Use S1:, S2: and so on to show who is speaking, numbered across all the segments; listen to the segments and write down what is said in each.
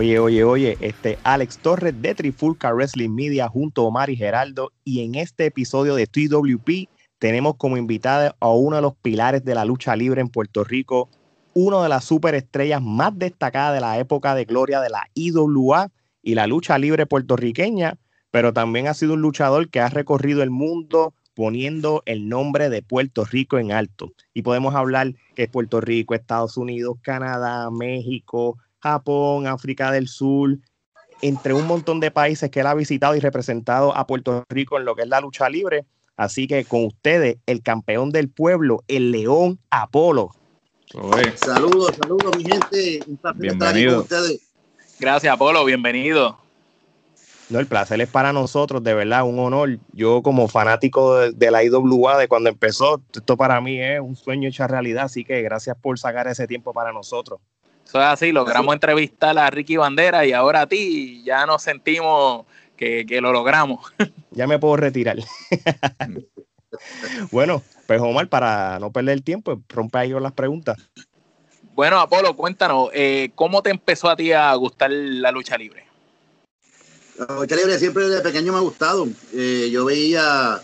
S1: Oye, oye, oye, este Alex Torres de Trifulca Wrestling Media junto a Omar y Geraldo y en este episodio de TWP tenemos como invitada a uno de los pilares de la lucha libre en Puerto Rico, uno de las superestrellas más destacadas de la época de gloria de la IWA y la lucha libre puertorriqueña, pero también ha sido un luchador que ha recorrido el mundo poniendo el nombre de Puerto Rico en alto. Y podemos hablar que es Puerto Rico, Estados Unidos, Canadá, México, Japón, África del Sur, entre un montón de países que él ha visitado y representado a Puerto Rico en lo que es la lucha libre. Así que con ustedes, el campeón del pueblo, el León Apolo.
S2: Saludos, saludos, mi gente.
S3: bienvenido. ustedes. Gracias, Apolo, bienvenido.
S1: No, el placer es para nosotros, de verdad, un honor. Yo como fanático de, la IWA de cuando empezó, esto para mí es un sueño hecho realidad, así que gracias por sacar ese tiempo para nosotros.
S3: Eso es así, logramos entrevistar a Ricky Bandera y ahora a ti ya nos sentimos que, lo logramos.
S1: Ya me puedo retirar. bueno, pues Omar, para no perder el tiempo, rompe ahí con las preguntas.
S3: Bueno, Apolo, cuéntanos, eh, ¿cómo te empezó a ti a gustar la lucha libre?
S2: La lucha libre siempre desde pequeño me ha gustado. Eh, yo veía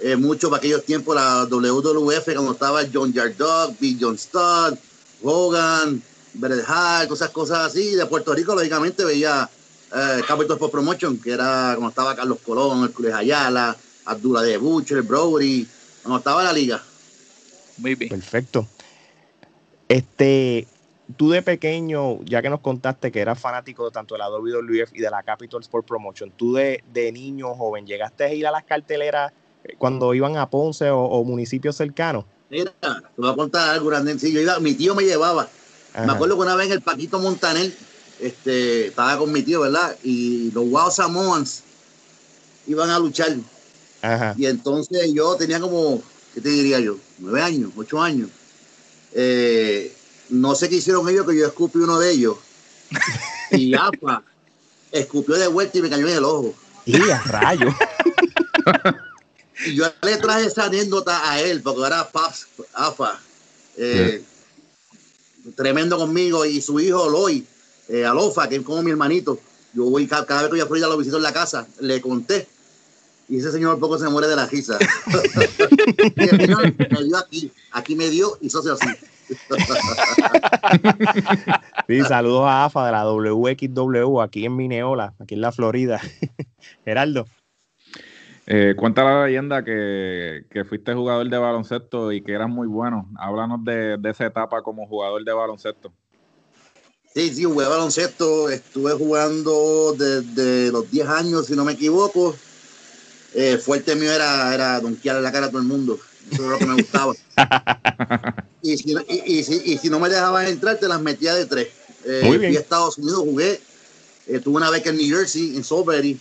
S2: eh, mucho para aquellos tiempos la WWF cuando estaba John Yardog, Big John Studd, Hogan, Bret Hart, cosas, cosas así. De Puerto Rico, lógicamente, veía eh, Capital Sport Promotion, que era cuando estaba Carlos Colón, Hércules Ayala, Abdullah de Butcher, Brody, cuando estaba la liga.
S1: Muy bien. Perfecto. Este, tú de pequeño, ya que nos contaste que eras fanático tanto de la WWF y de la Capital Sport Promotion, tú de, de niño joven, ¿llegaste a ir a las carteleras cuando iban a Ponce o, municipios cercanos?
S2: Mira, te voy a contar algo grande. mi tío me llevaba me acuerdo que una vez en el Paquito Montaner, este, estaba con mi tío, ¿verdad? Y los Wow Samoans iban a luchar. Y entonces yo tenía como, ¿qué te diría yo? Nueve años, ocho años. Eh, no sé qué hicieron ellos, que yo escupí uno de ellos. y APA escupió de vuelta y me cayó en el ojo.
S1: Y a rayo.
S2: y yo le traje esa anécdota a él, porque era Paps, AFA. Eh, tremendo conmigo y su hijo Loy, eh, Alofa, que es como mi hermanito. Yo voy cada, vez que voy a Florida lo visito en la casa, le conté. Y ese señor poco se muere de la risa. me dio aquí, aquí me dio y socio así.
S1: sí, saludos a AFA de la WXW aquí en Mineola, aquí en la Florida. Geraldo.
S4: Eh, cuenta la leyenda que, fuiste jugador de baloncesto y que eras muy bueno. Háblanos de, esa etapa como jugador de baloncesto.
S2: Sí, sí, jugué baloncesto. Estuve jugando desde los 10 años, si no me equivoco. Eh, fuerte mío era, era donkear la cara a todo el mundo. Eso es lo que me gustaba. y, si, no me dejaban entrar, te las metía de tres. Eh, Muy bien. Fui a Estados Unidos, jugué. Eh, tuve una beca en New Jersey, en Salisbury.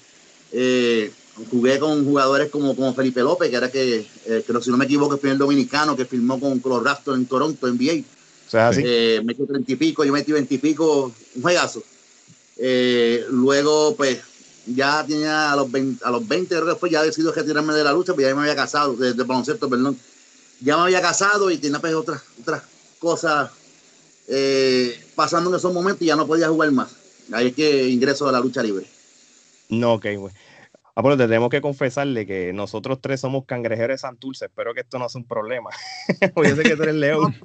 S2: Eh, jugué con jugadores como, como Felipe López, que era que, eh, si no me equivoco, es el primer dominicano que firmó con, los Raptors en Toronto, NBA. O sea, así. Eh, metió treinta y pico, yo metí veintipico, un juegazo. Eh, luego, pues, ya tenía a los 20, a los 20 creo que fue, ya decidido retirarme de la lucha, pues ya me había casado, de, de baloncesto, perdón. Ya me había casado y tenía pues otras, otras cosas eh, pasando en esos momentos y ya no podía jugar más. Ahí es que ingreso a la lucha libre.
S1: No, ok, güey. Ah, pero tenemos que confesarle que nosotros tres somos cangrejeros de Santurce. Espero que esto no sea un problema. Yo sé que tú eres león.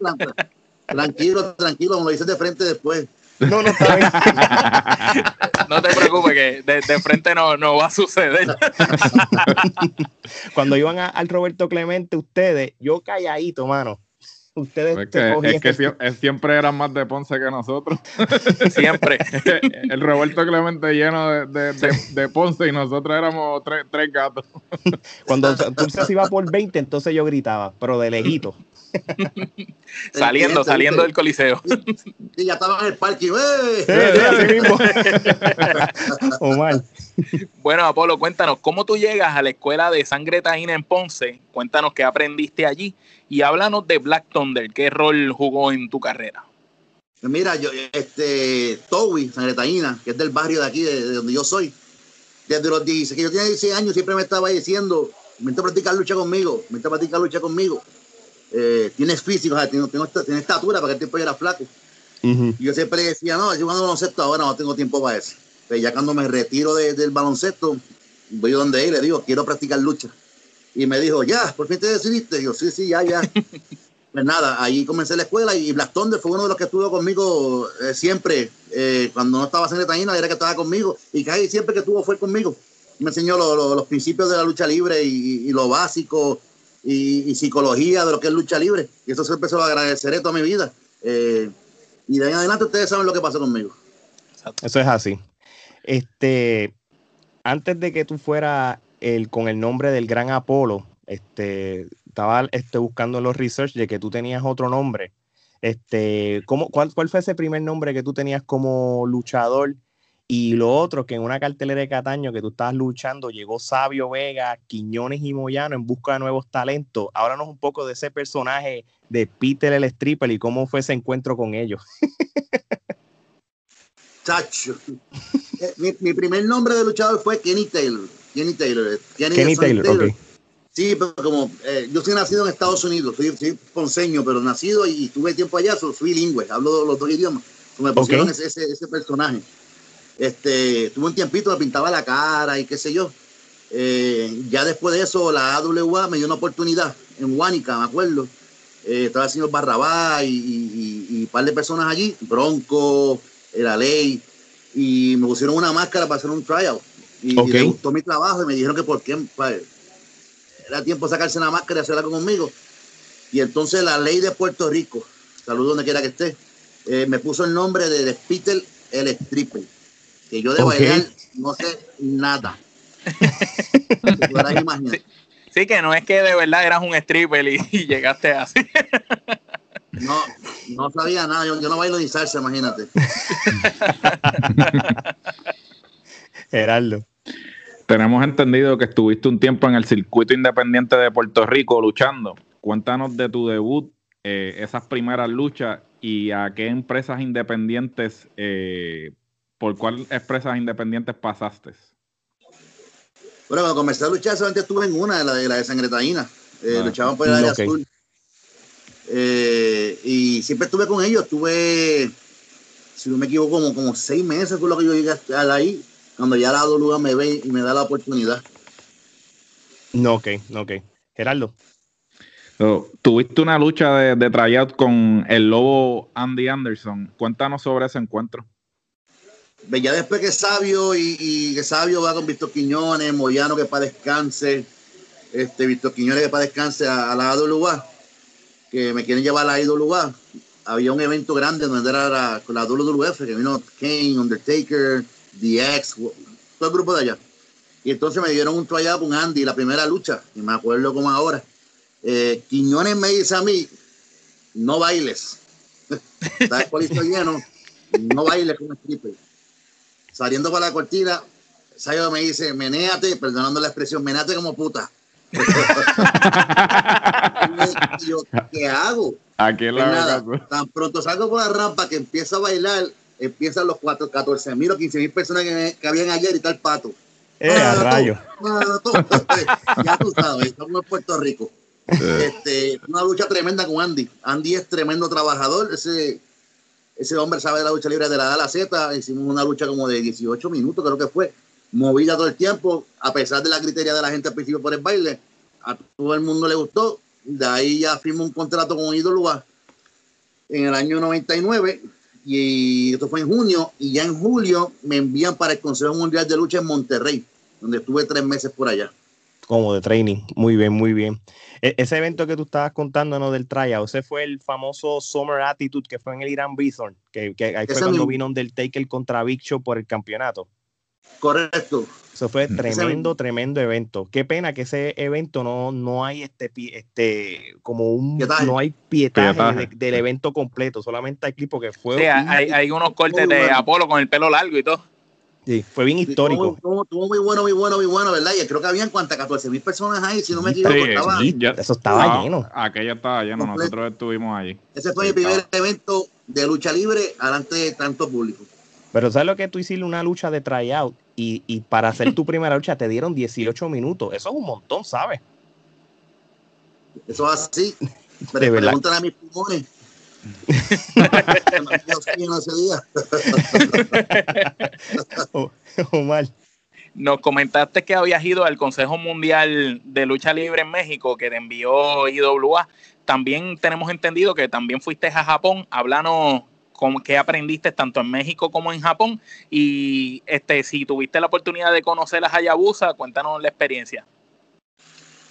S2: tranquilo, tranquilo, me lo dices de frente después.
S1: No, no está bien.
S3: no te preocupes, que de, frente no, no, va a suceder.
S1: Cuando iban al Roberto Clemente, ustedes, yo calladito, mano ustedes
S4: es que, siempre eran más de Ponce que nosotros.
S3: siempre.
S4: El revuelto Clemente lleno de, Ponce y nosotros éramos tres, gatos.
S1: Cuando Ponce se iba por 20, entonces yo gritaba, pero de lejito.
S3: saliendo, saliendo del coliseo.
S2: Y ya estaba en el parque. ¡Eh!
S3: Bueno, Apolo, cuéntanos, ¿cómo tú llegas a la escuela de sangre taína en Ponce? Cuéntanos qué aprendiste allí y háblanos de Black Thunder, ¿qué rol jugó en tu carrera?
S2: Mira, yo, este, Towi, sangre taína, que es del barrio de aquí, de, donde yo soy, desde los 16, que yo tenía 16 años, siempre me estaba diciendo, vente a practicar lucha conmigo, vente a practicar lucha conmigo. Eh, tienes físico, o sea, tienes, estatura, para que el tiempo yo era flaco. Y yo siempre decía, no, yo jugando baloncesto ahora no tengo tiempo para eso. Pero ya cuando me retiro del baloncesto, voy donde él le digo, quiero practicar lucha. Y me dijo, ya, por fin te decidiste. Y yo, sí, sí, ya, ya. pues nada, ahí comencé la escuela y Black Thunder fue uno de los que estuvo conmigo eh, siempre. Eh, cuando no estaba en Taína, era que estaba conmigo. Y casi siempre que estuvo fue conmigo. Me enseñó los principios de la lucha libre y, lo básico y, psicología de lo que es lucha libre. Y eso siempre se lo agradeceré toda mi vida. Eh, y de ahí en adelante ustedes saben lo que pasó conmigo.
S1: Eso es así. Este, antes de que tú fueras el, con el nombre del gran Apolo, este, estaba este, buscando los research de que tú tenías otro nombre. Este, ¿cómo, cuál, ¿Cuál fue ese primer nombre que tú tenías como luchador? Y lo otro, que en una cartelera de Cataño que tú estabas luchando, llegó Sabio Vega, Quiñones y Moyano en busca de nuevos talentos. Háblanos un poco de ese personaje de Peter el Stripper y cómo fue ese encuentro con ellos.
S2: Chacho. Eh, mi, primer nombre de luchador fue Kenny Taylor. Kenny Taylor.
S1: Kenny, Taylor,
S2: Sí, pero como eh, yo soy nacido en Estados Unidos, soy, ponceño, pero nacido y, tuve tiempo allá, soy, bilingüe, hablo los dos idiomas. Me pusieron ese, ese, personaje. Este, tuve un tiempito, me pintaba la cara y qué sé yo. Eh, ya después de eso, la AWA me dio una oportunidad en Huánica, me acuerdo. estaba el señor Barrabá y, un par de personas allí, Bronco, la ley, y me pusieron una máscara para hacer un tryout. Y, me gustó mi trabajo y me dijeron que por qué era tiempo de sacarse la máscara y hacerla conmigo. Y entonces la ley de Puerto Rico, saludo donde quiera que esté, eh, me puso el nombre de Peter el Stripper. Que yo de bailar no sé nada.
S3: sí, que no es que de verdad eras un stripper y, y llegaste así.
S2: No, no sabía nada. Yo, no bailo ni salsa, imagínate.
S1: Gerardo.
S4: Tenemos entendido que estuviste un tiempo en el circuito independiente de Puerto Rico luchando. Cuéntanos de tu debut, eh, esas primeras luchas y a qué empresas independientes, eh, por cuál empresas independientes pasaste.
S2: Bueno, cuando comencé a luchar, solamente estuve en una, la de la de Sangretaína. Eh, ah, luchaban por el área azul. Eh, y siempre estuve con ellos, estuve, si no me equivoco, como, como seis meses fue lo que yo llegué a ahí, cuando ya la lugar me ve y me da la oportunidad.
S1: No, ok, ok. Gerardo.
S4: tuviste una lucha de, de tryout con el lobo Andy Anderson. Cuéntanos sobre ese encuentro.
S2: Ya después que Sabio y, que Sabio va con Víctor Quiñones, Moyano que para descanse, este Víctor Quiñones que para descanse a, a la WA que me quieren llevar a IWA. Había un evento grande donde era la, la WWF, que vino Kane, Undertaker, DX, todo el grupo de allá. Y entonces me dieron un tryout con Andy, la primera lucha, y me acuerdo como ahora. Eh, Quiñones me dice a mí, no bailes. Está el lleno, no bailes con stripper. Saliendo para la cortina, Sayo me dice, menéate, perdonando la expresión, menéate como puta. ¿Qué hago?
S4: Aquí
S2: pues tan pronto salgo por la rampa que empieza a bailar, empiezan los 4, 14 mil o 15 mil personas que, habían ayer y tal pato.
S1: Eh, rayo.
S2: ya tú sabes, estamos en Puerto Rico. Este, una lucha tremenda con Andy. Andy es tremendo trabajador. Ese, ese hombre sabe de la lucha libre de la A a la Z. Hicimos una lucha como de 18 minutos, creo que fue movida todo el tiempo, a pesar de la criteria de la gente al principio por el baile, a todo el mundo le gustó. De ahí ya firmó un contrato con Idolua en el año 99 y esto fue en junio y ya en julio me envían para el Consejo Mundial de Lucha en Monterrey, donde estuve tres meses por allá.
S1: Como de training, muy bien, muy bien. E, ese evento que tú estabas contando ¿no? del tryout, ese fue el famoso Summer Attitude que fue en el Irán Bison, que, que ahí fue cuando vino Undertaker contra Big Show por el campeonato.
S2: Correcto.
S1: Eso fue tremendo, tremendo evento. Qué pena que ese evento no, no hay este, este, como un, no hay pietaje, del evento completo, solamente hay clip que fue.
S3: Sí, hay, hay, unos cortes de Apolo con el pelo largo y todo.
S1: Sí, fue bien histórico.
S2: Estuvo, muy bueno, muy bueno, muy bueno, ¿verdad? Y creo que habían cuántas, 14 mil personas ahí, si no me equivoco. estaba,
S1: eso estaba lleno.
S4: Aquello estaba lleno, nosotros estuvimos allí.
S2: Ese fue mi primer evento de lucha libre delante de tanto público.
S1: Pero ¿sabes lo que tú hiciste una lucha de tryout y, y para hacer tu primera lucha te dieron 18 minutos? Eso es un montón, ¿sabes?
S2: Eso es así. Preguntan a mis pulmones.
S3: Omar. Nos comentaste que habías ido al Consejo Mundial de Lucha Libre en México, que te envió IWA. También tenemos entendido que también fuiste a Japón. Háblanos con qué aprendiste tanto en México como en Japón. Y este, si tuviste la oportunidad de conocer a Hayabusa, cuéntanos la experiencia.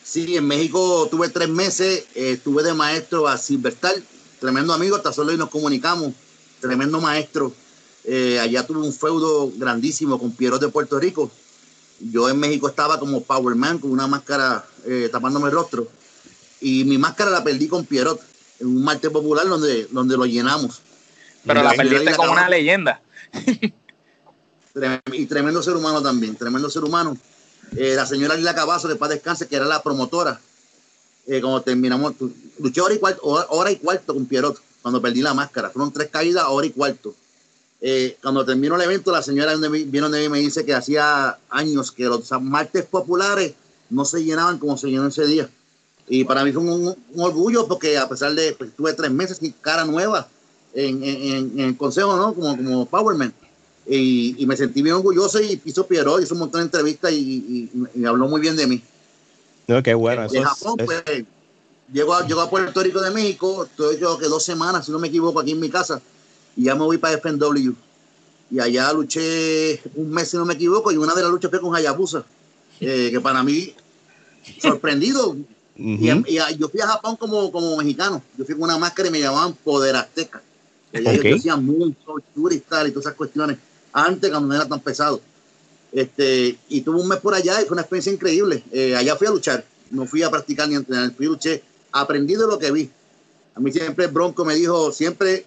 S2: Sí, en México tuve tres meses, eh, estuve de maestro a Silverstar, tremendo amigo, hasta solo y nos comunicamos, tremendo maestro. Eh, allá tuve un feudo grandísimo con Piero de Puerto Rico. Yo en México estaba como Power Man con una máscara eh, tapándome el rostro. Y mi máscara la perdí con Pierrot en un martes popular donde, donde lo llenamos.
S3: Pero la, perdiste como una leyenda.
S2: y tremendo ser humano también, tremendo ser humano. Eh, la señora Lila Cabazo, de paz descanse, que era la promotora. Eh, cuando terminamos, luché hora y cuarto, hora, y cuarto con Pierrot, cuando perdí la máscara. Fueron tres caídas, hora y cuarto. Eh, cuando terminó el evento, la señora vino de mí y me dice que hacía años que los martes populares no se llenaban como se llenó ese día. Y para mí fue un, orgullo porque a pesar de que pues, tuve tres meses y cara nueva en, en, el consejo, ¿no? Como, como Powerman y, me sentí bien orgulloso y hizo Pierrot, hizo un montón de entrevistas y, y, habló muy bien de mí.
S1: No, qué bueno.
S2: De Japón, pues, llego a, llego a Puerto Rico de México, estoy yo que dos semanas, si no me equivoco, aquí en mi casa, y ya me voy para FNW. Y allá luché un mes, si no me equivoco, y una de las luchas fue con Hayabusa, eh, que para mí, sorprendido. y, yo fui a Japón como, como mexicano, yo fui con una máscara y me llamaban Poder Azteca. Ellos decían mucho, y tal, y todas esas cuestiones antes cuando no era tan pesado. Este, y tuve un mes por allá y fue una experiencia increíble. Eh, allá fui a luchar, no fui a practicar ni a entrenar, fui a luchar, aprendí de lo que vi. A mí siempre el Bronco me dijo, siempre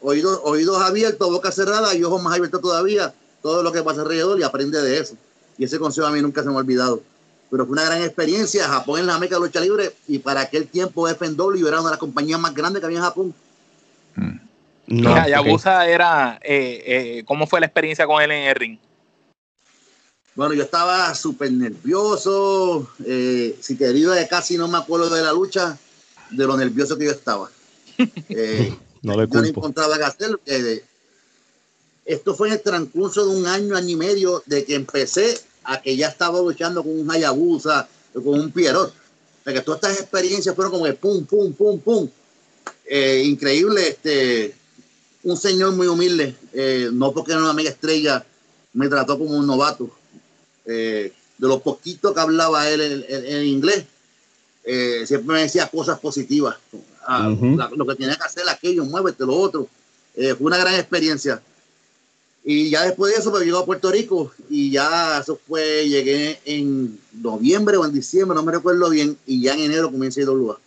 S2: oídos, oídos abiertos, boca cerrada y ojos más abiertos todavía, todo lo que pasa alrededor y aprende de eso. Y ese consejo a mí nunca se me ha olvidado. Pero fue una gran experiencia. Japón en la meca de lucha libre y para aquel tiempo FNW era una de las compañías más grandes que había en Japón.
S3: Mm. No, Hayabusa era, eh, eh, ¿cómo fue la experiencia con él en el ring?
S2: Bueno, yo estaba súper nervioso. Eh, si te digo de casi no me acuerdo de la lucha, de lo nervioso que yo estaba.
S1: no le culpo. Yo no
S2: encontraba que hacer. esto fue en el transcurso de un año, año y medio, de que empecé a que ya estaba luchando con un Hayabusa, con un Pierrot. O que todas estas experiencias fueron como de pum, pum, pum, pum. increíble, este, un señor muy humilde, eh, no porque era una amiga estrella, me trató como un novato. Eh, de los poquitos que hablaba él en, inglés, eh, siempre me decía cosas positivas. Ah, lo que tenía que hacer aquello, muévete, lo otro. fue una gran experiencia. Y ya después de eso me pues, llegó a Puerto Rico y ya eso fue, llegué en noviembre o en diciembre, no me recuerdo bien, y ya en enero comencé a lugar.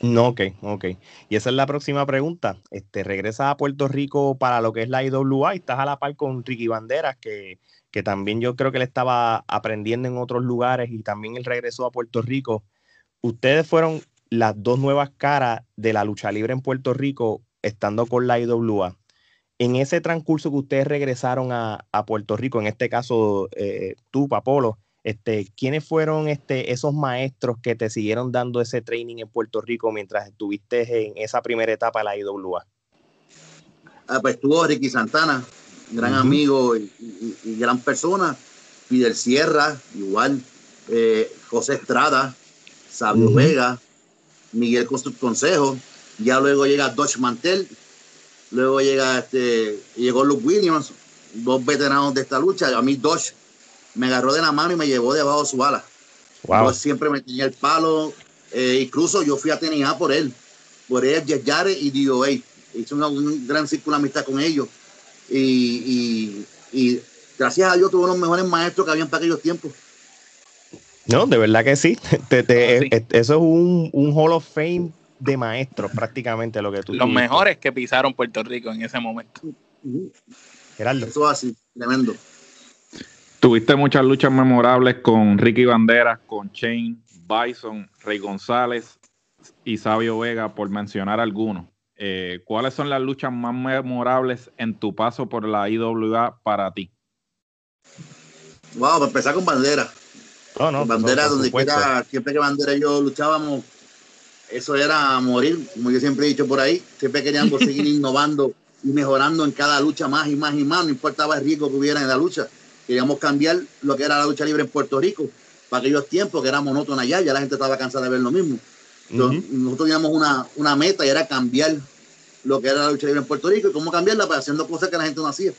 S1: No, ok, ok. Y esa es la próxima pregunta. Este, regresas a Puerto Rico para lo que es la IWA y estás a la par con Ricky Banderas, que, que también yo creo que él estaba aprendiendo en otros lugares y también él regresó a Puerto Rico. Ustedes fueron las dos nuevas caras de la lucha libre en Puerto Rico estando con la IWA. En ese transcurso que ustedes regresaron a, Puerto Rico, en este caso eh, tú, Papolo, este, ¿Quiénes fueron este, esos maestros que te siguieron dando ese training en Puerto Rico mientras estuviste en esa primera etapa de la IWA?
S2: Ah, pues estuvo Ricky Santana, gran amigo y, gran persona. Fidel Sierra, igual. Eh, José Estrada, Sabio Vega, Miguel Consejo. Ya luego llega Dodge Mantel. Luego llega este, llegó Luke Williams, dos veteranos de esta lucha. A mí Dodge me agarró de la mano y me llevó debajo de su ala. Yo siempre me tenía el palo. Eh, incluso yo fui a TNA por él, por él, Yare y DOA. Hice una, un gran círculo de amistad con ellos. Y, gracias a Dios tuve los mejores maestros que habían para aquellos tiempos.
S1: No, de verdad que sí. Eso es un, un Hall of Fame de maestros, prácticamente lo que tú
S3: Los mejores que pisaron Puerto Rico en ese momento.
S2: Gerardo. Eso así, tremendo.
S4: Tuviste muchas luchas memorables con Ricky Banderas, con Shane, Bison, Rey González y Sabio Vega, por mencionar algunos. Eh, ¿Cuáles son las luchas más memorables en tu paso por la IWA para ti?
S2: Wow, para empezar con Bandera. Oh, no, bandera, donde quiera, siempre que Bandera y yo luchábamos, eso era morir, como yo siempre he dicho por ahí. Siempre queríamos seguir innovando y mejorando en cada lucha más y más y más, no importaba el riesgo que hubiera en la lucha. Queríamos cambiar lo que era la lucha libre en Puerto Rico para aquellos tiempos que era monótona ya, ya la gente estaba cansada de ver lo mismo. Nosotros teníamos una, una, meta y era cambiar lo que era la lucha libre en Puerto Rico y cómo cambiarla para pues, haciendo cosas que la gente no hacía.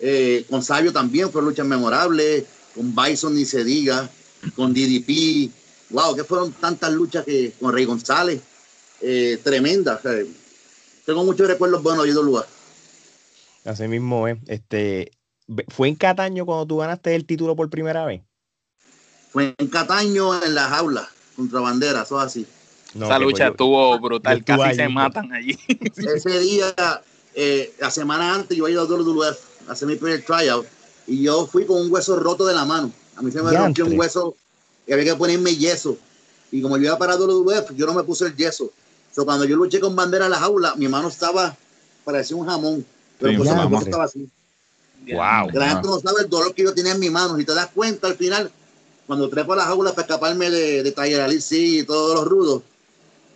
S2: Eh, con Sabio también fue luchas memorables, con Bison ni se diga, con DDP, wow, que fueron tantas luchas que con Rey González, eh, tremendas. tengo muchos recuerdos buenos de lugar.
S1: Así mismo es. Este, ¿Fue en Cataño cuando tú ganaste el título por primera vez?
S2: Fue en Cataño en la jaula, contra bandera, eso así.
S3: Esa lucha estuvo brutal, casi se matan allí.
S2: Ese día, eh, la semana antes, yo iba a WWF a hacer mi primer tryout y yo fui con un hueso roto de la mano. A mí se me rompió un hueso y había que ponerme yeso. Y como yo iba para WWF, yo no me puse el yeso. So, cuando yo luché con bandera en la jaula, mi mano estaba, parecía un jamón. Pero pues mi mano estaba así.
S1: Wow.
S2: La gente no sabe el dolor que yo tenía en mi mano. Y te das cuenta al final, cuando trepo a la jaula para escaparme de, de Ali sí, y todos los rudos,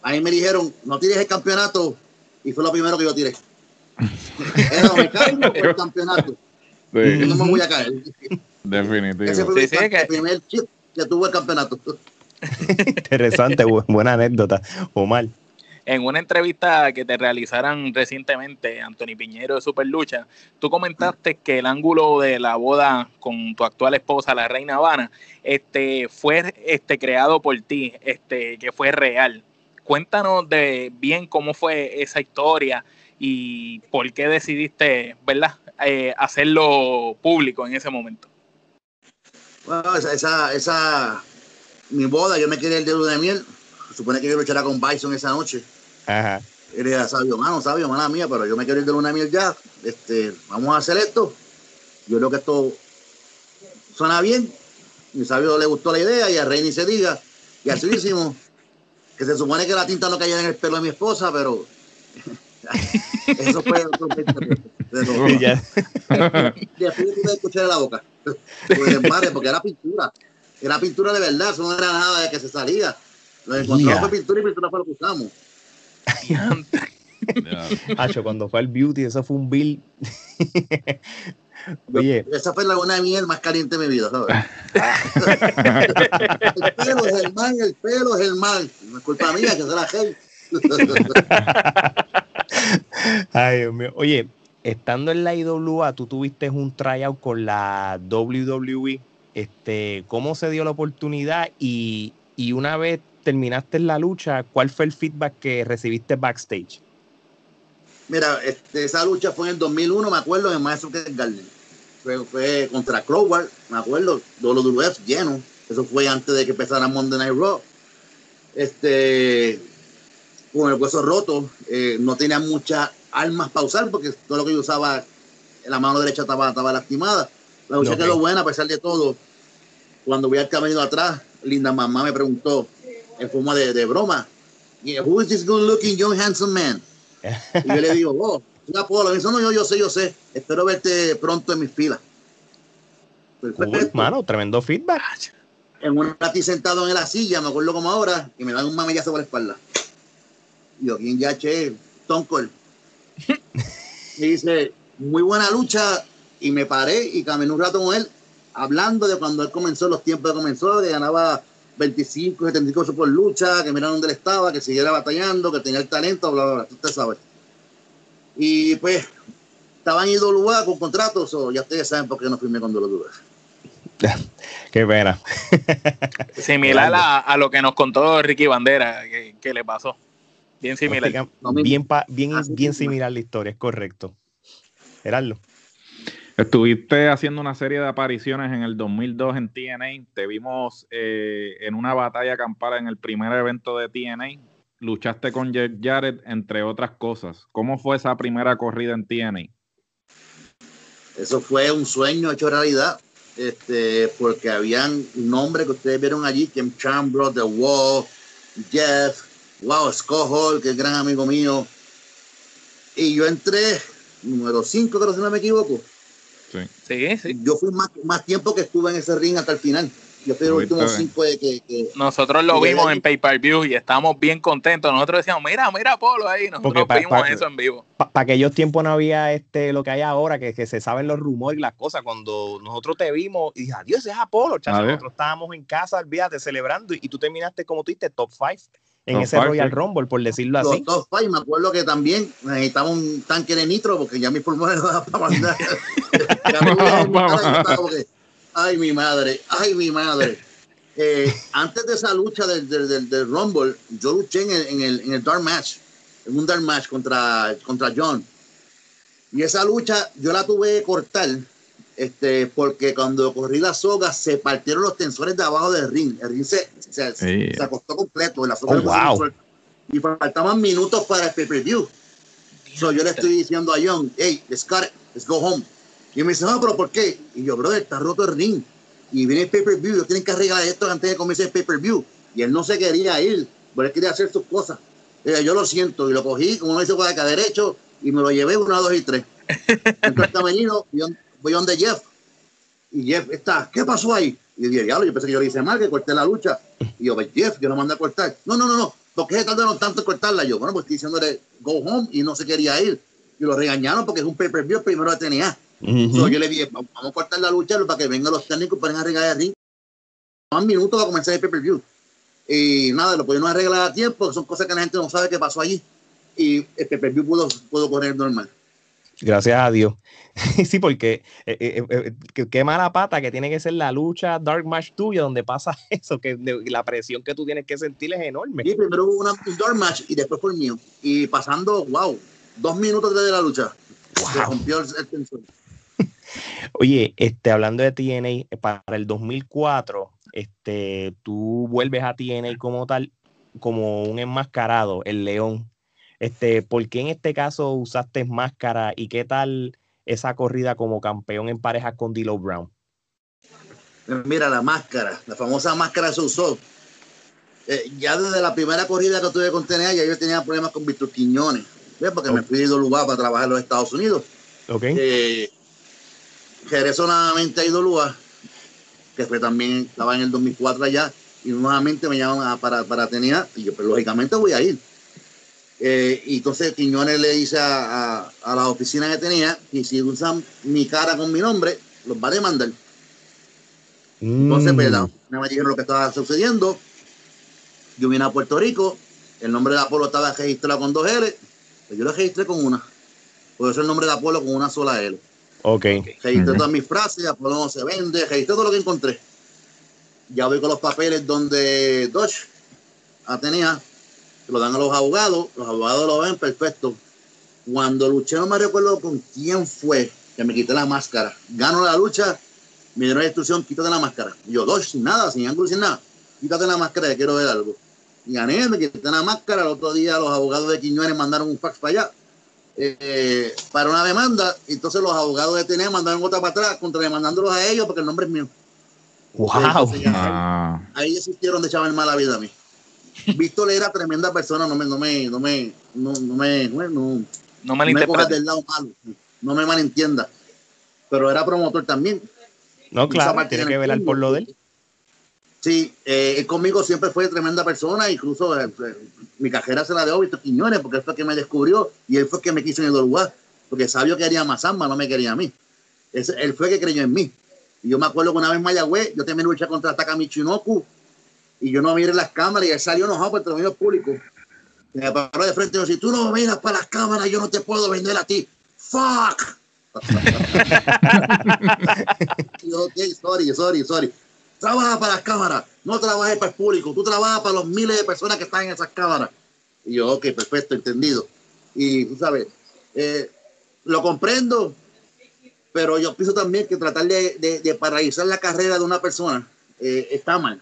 S2: ahí me dijeron, no tires el campeonato. Y fue lo primero que yo tiré. Era, ¿me caigo el campeonato? Yo no me voy a caer.
S4: Definitivo.
S2: Ese fue el primer chip que tuvo el campeonato.
S1: Interesante, buena anécdota, Omar.
S3: En una entrevista que te realizaran recientemente, Anthony Piñero de Superlucha, tú comentaste que el ángulo de la boda con tu actual esposa, la reina Habana, este, fue este, creado por ti, este, que fue real. Cuéntanos de bien cómo fue esa historia y por qué decidiste, ¿verdad?, eh, hacerlo público en ese momento.
S2: Bueno, esa, esa, esa, mi boda, yo me quería el de luna de miel. supone que yo luchará con Bison esa noche.
S1: Ajá.
S2: Y le dije, sabio, mano, sabio, mala mía, pero yo me quiero ir de luna de miel ya. Este, vamos a hacer esto. Yo creo que esto suena bien. Mi sabio le gustó la idea y a Rey ni se diga. Y así hicimos. que se supone que la tinta no cayera en el pelo de mi esposa, pero eso fue de ya. Después tuve escuchar la boca. porque era pintura. Era pintura de verdad, eso no era nada de que se salía. Lo encontramos fue pintura y pintura fue lo que usamos.
S1: Hacho, cuando fue el beauty, eso fue un bill.
S2: Oye. Esa fue la luna de miel más caliente de mi vida, ¿sabes? el pelo es el mal, el pelo es el mal. No es culpa mía que se la gel.
S1: Ay, Dios mío. Oye, estando en la IWA, tú tuviste un tryout con la WWE. Este, ¿Cómo se dio la oportunidad? Y, una vez terminaste la lucha, ¿cuál fue el feedback que recibiste backstage?
S2: Mira, este, esa lucha fue en el 2001, me acuerdo, en Maestro Garden. Fue, fue contra Crowbar, me acuerdo, WWF lleno. Eso fue antes de que empezara Monday Night Raw. Este, con el hueso roto, eh, no tenía muchas armas para usar porque todo lo que yo usaba, en la mano derecha estaba, estaba lastimada. La lucha quedó buena a pesar de todo. Cuando voy al camino atrás, Linda Mamá me preguntó en forma de, de broma, Who is this good looking young handsome man? y yo le digo, oh, una dice, no, yo, yo sé, yo sé. Espero verte pronto en mis filas.
S1: Perfecto. mano, tremendo feedback.
S2: En un ratito sentado en la silla, me acuerdo como ahora, y me dan un mamallazo por la espalda. Y yo, ¿quién ya, che? Stone y dice, muy buena lucha. Y me paré y caminé un rato con él, hablando de cuando él comenzó, los tiempos que comenzó, que ganaba 25, 75 por lucha, que mira dónde él estaba, que siguiera batallando, que tenía el talento, bla, bla, bla. Usted sabe. Y pues, estaban ido lugar con contratos, o ya ustedes saben por qué no firmé con dudas
S1: Qué pena.
S3: Similar a, lo que nos contó Ricky Bandera, que le pasó. Bien similar.
S1: Bien, bien, bien similar la historia, es correcto. Gerardo.
S4: Estuviste haciendo una serie de apariciones en el 2002 en TNA. Te vimos eh, en una batalla campal en el primer evento de TNA. Luchaste con Jared, entre otras cosas. ¿Cómo fue esa primera corrida en TNA?
S2: Eso fue un sueño hecho realidad. Este, porque habían nombres que ustedes vieron allí, Kim Chambro, The Wall, Jeff, wow, Scott que es gran amigo mío. Y yo entré número 5, creo si no me equivoco.
S3: Sí, sí.
S2: Yo fui más, más tiempo que estuve en ese ring hasta el final. Yo fui el último cinco de que,
S3: Nosotros lo vimos en pay-per-view y estábamos bien contentos. Nosotros decíamos, mira, mira Polo ahí. Nosotros vimos eso en vivo.
S1: Para aquellos tiempos no había este lo que hay ahora, que, que, se saben los rumores y las cosas. Cuando nosotros te vimos y dije, adiós, es Apolo. Nosotros estábamos en casa, olvídate, celebrando y, tú terminaste, como tú dijiste, top 5 en ese Royal Rumble, por decirlo así.
S2: Top 5, me acuerdo que también necesitaba un tanque de nitro porque ya mis pulmones no daban para mandar. ay, mi madre, ay, mi madre. Eh, antes de esa lucha del, del, del, Rumble, yo luché en el, en, el, en el Dark Match, en un Dark Match contra, contra John. Y esa lucha yo la tuve que cortar, este, porque cuando corrí la soga se partieron los tensores de abajo del ring. El ring se, se, se acostó completo. La soga
S1: oh,
S2: Y faltaban minutos para el pay-per-view. So, yo le estoy diciendo a John, hey, let's cut it, let's go home. Y me dice, no, pero ¿por qué? Y yo, brother, está roto el ring y viene el pay-per-view, ellos tienen que arreglar esto antes de comenzar el pay-per-view. Y él no se quería ir, pero él quería hacer sus cosas. yo lo siento, y lo cogí, como no dice, acá derecho, y me lo llevé una, dos y tres. Entonces el camerino, voy donde Jeff, y Jeff está, ¿qué pasó ahí? Y yo dije, diablo, yo pensé que yo le hice mal, que corté la lucha. Y yo, pues, Jeff, yo lo mandé a cortar. No, no, no, no, ¿por qué se tardaron tanto en cortarla? Yo, bueno, pues estoy diciéndole, go home, y no se quería ir. Y lo regañaron porque es un pay-per-view primero de TNA yo le dije, vamos a cortar la lucha para que vengan los técnicos para arreglar el ring. Más minutos para comenzar el pay-per-view. Y nada, lo pudieron arreglar a tiempo, son cosas que la gente no sabe qué pasó allí. Y el pay-per-view pudo, pudo correr normal.
S1: Gracias a Dios. sí, porque eh, eh, eh, qué mala pata que tiene que ser la lucha Dark Match tuya donde pasa eso, que la presión que tú tienes que sentir es enorme.
S2: Sí, primero hubo una, un Dark Match y después fue el mío. Y pasando, wow, dos minutos desde la lucha, se rompió el, el
S1: Oye, este, hablando de TNA, para el 2004, este, tú vuelves a TNA como tal, como un enmascarado, el león. Este, ¿Por qué en este caso usaste máscara y qué tal esa corrida como campeón en pareja con Dilo Brown?
S2: Mira, la máscara, la famosa máscara se usó. Eh, ya desde la primera corrida que tuve con TNA, ya yo tenía problemas con Víctor Quiñones, porque me fui de lugar para trabajar en los Estados Unidos.
S1: Okay.
S2: Eh, regreso nuevamente a Idolúa, que fue también, estaba en el 2004 allá, y nuevamente me llaman para, para y yo, pues lógicamente voy a ir. Eh, y entonces Quiñones le dice a, a, la oficina que tenía que si usan mi cara con mi nombre, los va a demandar. Entonces, pues, me dijeron lo que estaba sucediendo. Yo vine a Puerto Rico, el nombre de Apolo estaba registrado con dos L, pues yo lo registré con una. Por eso el nombre de Apolo con una sola L.
S1: Ok.
S2: Registré todas mis frases, Apolo no se vende, registré todo lo que encontré. Ya voy con los papeles donde Dodge lo dan a los abogados, los abogados lo ven perfecto. Cuando luché, no me recuerdo con quién fue que me quité la máscara. Gano la lucha, me dieron la instrucción, quítate la máscara. yo, Dodge, sin nada, sin ángulo, sin nada. Quítate la máscara, quiero ver algo. Y gané, me quité la máscara. El otro día los abogados de Quiñones mandaron un fax para allá eh, para una demanda. Entonces los abogados de TNA mandaron otra para atrás, contra demandándolos a ellos porque el nombre es mío.
S1: Wow.
S2: Ah. Ahí existieron de chaval mala vida a mí. Víctor era tremenda persona, no me, no me, no me, no, no me, no, no,
S3: no me del
S2: lado malo, no me malentienda. Pero era promotor también.
S1: No, claro, tiene que velar por lo de él.
S2: Sí, eh, conmigo siempre fue tremenda persona, incluso eh, mi cajera se la a Víctor Quiñones, porque él fue el que me descubrió y él fue el que me quiso en el lugar, porque sabio quería más Mazamba, no me quería a mí. él fue el que creyó en mí. Y yo me acuerdo que una vez en Mayagüez, yo también luché contra Takami Chinoku, y yo no miré las cámaras y él salió enojado por el público. Me paró de frente y dijo, si tú no miras para las cámaras, yo no te puedo vender a ti. ¡Fuck! yo, ok, sorry, sorry, sorry. Trabaja para las cámaras, no trabajes para el público, tú trabajas para los miles de personas que están en esas cámaras. Y yo, ok, perfecto, entendido. Y tú sabes, eh, lo comprendo, pero yo pienso también que tratar de, de, paralizar la carrera de una persona eh, está mal.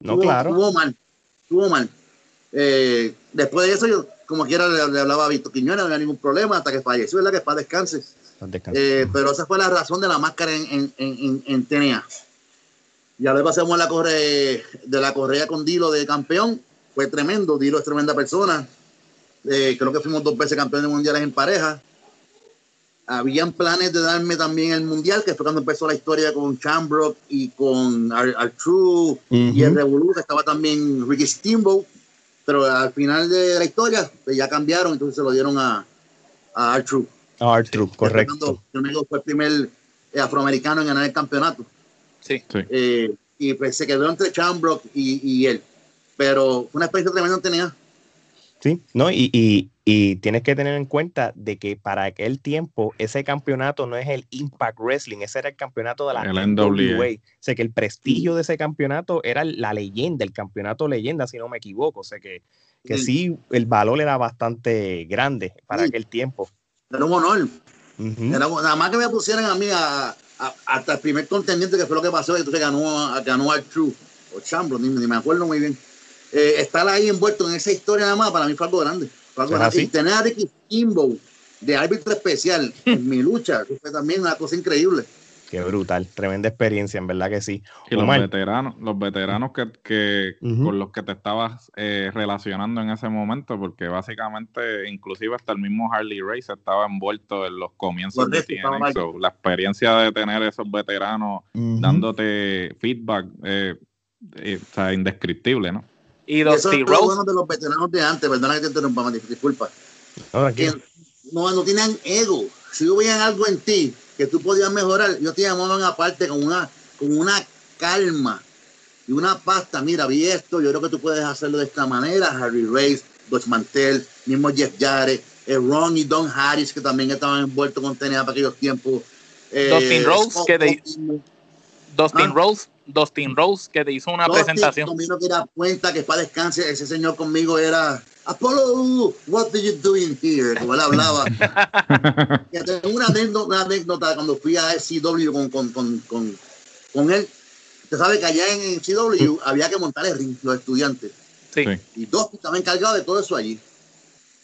S1: No, claro.
S2: Estuvo mal, estuvo mal. Eh, después de eso, yo, como quiera, le, hablaba a Víctor Quiñones, no había ningún problema hasta que falleció, ¿verdad? Que para descanse. pero esa fue la razón de la máscara en, en, en, en TNA. Ya luego hacemos la corre, de la correa con Dilo de campeón. Fue tremendo. Dilo es tremenda persona. Eh, creo que fuimos dos veces campeones mundiales en pareja. Habían planes de darme también el mundial, que fue cuando empezó la historia con Chambrook y con Artrue y el Revolut, estaba también Ricky Steamboat, pero al final de la historia pues ya cambiaron, entonces se lo dieron a, a Artrue.
S1: A Artrue, correcto.
S2: fue el primer eh, afroamericano en ganar el campeonato.
S3: Sí.
S2: Eh, y pues se quedó entre Chambrook y, y él. Pero fue una experiencia tremenda tenía.
S1: Sí, no, y, y, y, tienes que tener en cuenta de que para aquel tiempo ese campeonato no es el Impact Wrestling, ese era el campeonato de la NWA. O sea que el prestigio de ese campeonato era la leyenda, el campeonato leyenda, si no me equivoco. O sea que, que sí. el valor era bastante grande para aquel tiempo.
S2: Era un honor. nada más que me pusieran a mí a, hasta el primer contendiente que fue lo que pasó, y entonces ganó, ganó al True, o Chambro, ni, ni me acuerdo muy bien eh, estar ahí envuelto en esa historia nada más, para mí fue algo grande. Fue algo grande. Y tener a Ricky Kimbo de árbitro especial en mi lucha, fue también una cosa increíble.
S1: Qué brutal, tremenda experiencia, en verdad que sí.
S4: Y los veteranos, los veteranos que, que con los que te estabas eh, relacionando en ese momento, porque básicamente, inclusive hasta el mismo Harley Race estaba envuelto en los comienzos de TNA. la experiencia de tener esos veteranos dándote feedback, eh, eh, o sea, indescriptible, ¿no?
S3: Y Dusty Rose.
S2: Bueno de los veteranos de antes, perdona que te interrumpa, disculpa. No, no, tenían ego. Si veían algo en ti que tú podías mejorar, yo te llamaban aparte con una, con una calma y una pasta. Mira, vi esto, yo creo que tú puedes hacerlo de esta manera. Harry Race, Dodge Mantel, mismo Jeff Jarrett, eh, Ron y Don Harris, que también estaban envueltos con TNA para aquellos tiempos.
S3: Eh, Dustin Rose, que de, Dustin ¿Ah? Rose Dustin Rose, que te hizo una presentación.
S2: Conmigo que era cuenta que para descanse, ese señor conmigo era Apolo, what are you doing here? Como él hablaba. tengo una anécdota, anécdota, cuando fui a CW con, con, con, con, con él. Usted sabe que allá en CW había que montar el ring, los estudiantes.
S3: Sí.
S2: Y dos estaba encargado de todo eso allí.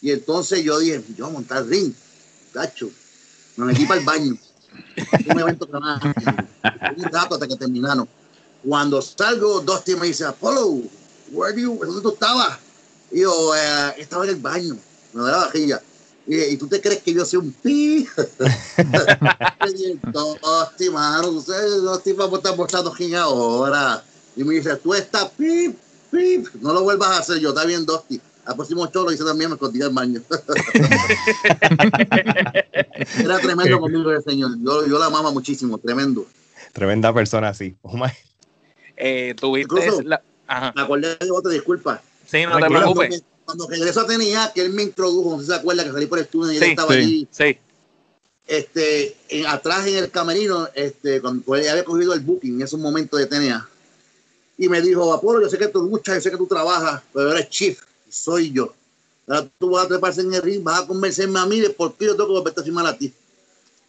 S2: Y entonces yo dije, yo voy a montar el ring, tacho. Me metí para el baño. un evento que un rato hasta que terminaron. Cuando salgo, Dusty me dice, Apolo, where do you, ¿dónde tú estabas? Y yo, eh, estaba en el baño, me da la vajilla. Y, y, tú te crees que yo soy un pi. Dusty, mano, ustedes Dusty va a estar mostrando quién ahora. Y me dice, tú estás pip, pip. No lo vuelvas a hacer yo, está bien, Dusty. Al próximo show lo hice también, me escondí el baño. Era tremendo conmigo el señor. Yo, yo la amaba muchísimo, tremendo.
S1: Tremenda persona, sí. Oh my
S3: eh, tuviste la...
S2: Me acordé de otra disculpa.
S3: Sí, no te preocupes.
S2: Cuando, cuando regresó tenía que él me introdujo, no sé si se acuerda que salí por el estudio y
S3: él
S2: estaba allí.
S3: Sí.
S2: Este, en, atrás en el camerino, este, cuando pues, él había cogido el booking en esos momentos de TNA. Y me dijo, Apolo, yo sé que tú luchas, yo sé que tú trabajas, pero eres chief, soy yo. Ahora tú vas a treparse en el ring, vas a convencerme a mí de por qué yo tengo que volverte a firmar a ti.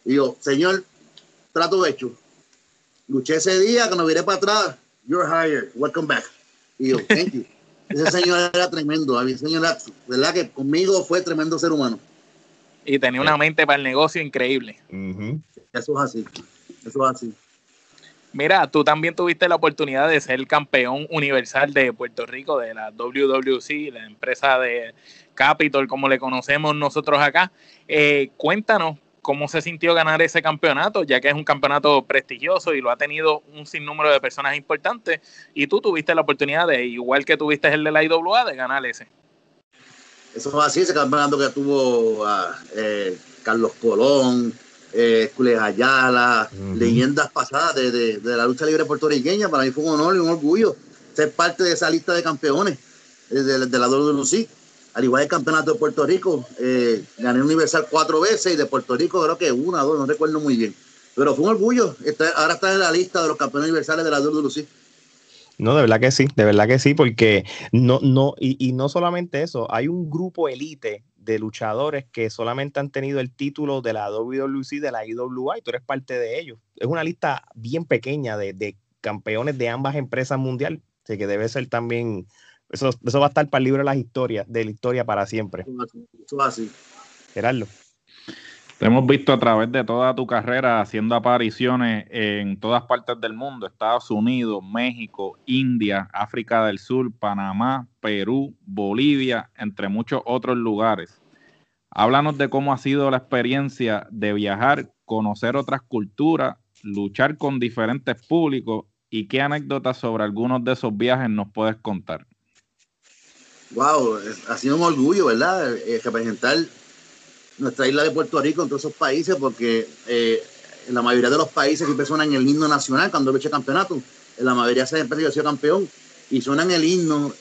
S2: Y yo, señor, trato hecho. Luché ese día, que no viré para atrás, you're hired, welcome back. Y yo, thank you. Ese señor era tremendo, señor era, ¿verdad? Que conmigo fue tremendo ser humano.
S3: Y tenía una mente para el negocio increíble.
S2: Eso es así, eso es así.
S3: Mira, tú también tuviste la oportunidad de ser campeón universal de Puerto Rico, de la WWC, la empresa de Capitol, como le conocemos nosotros acá. Eh, cuéntanos cómo se sintió ganar ese campeonato, ya que es un campeonato prestigioso y lo ha tenido un sinnúmero de personas importantes, y tú tuviste la oportunidad de, igual que tuviste el de la IWA, de ganar ese.
S2: Eso fue así, ese campeonato que tuvo ah, eh, Carlos Colón, eh, Ayala, leyendas pasadas de, la lucha libre puertorriqueña, para mí fue un honor y un orgullo ser parte de esa lista de campeones eh, de, de la WC al igual que el campeonato de Puerto Rico, eh, gané Universal cuatro veces y de Puerto Rico creo que una, dos, no recuerdo muy bien. Pero fue un orgullo. ahora está en la lista de los campeones universales de la WC.
S1: No, de verdad que sí, de verdad que sí, porque no, no, y, no solamente eso, hay un grupo elite de luchadores que solamente han tenido el título de la WWC, de la IWA, y tú eres parte de ellos. Es una lista bien pequeña de, de campeones de ambas empresas mundiales, así que debe ser también eso, va a estar para el libro de las historias, de la historia para siempre.
S2: Eso va así.
S1: Gerardo.
S4: Te hemos visto a través de toda tu carrera haciendo apariciones en todas partes del mundo, Estados Unidos, México, India, África del Sur, Panamá, Perú, Bolivia, entre muchos otros lugares. Háblanos de cómo ha sido la experiencia de viajar, conocer otras culturas, luchar con diferentes públicos y qué anécdotas sobre algunos de esos viajes nos puedes contar.
S2: Wow, ha sido un orgullo, ¿verdad? Eh, representar nuestra isla de Puerto Rico en todos esos países, porque eh, en la mayoría de los países siempre suenan el himno nacional cuando lucha campeonato. En la mayoría se ha sido campeón y suenan el himno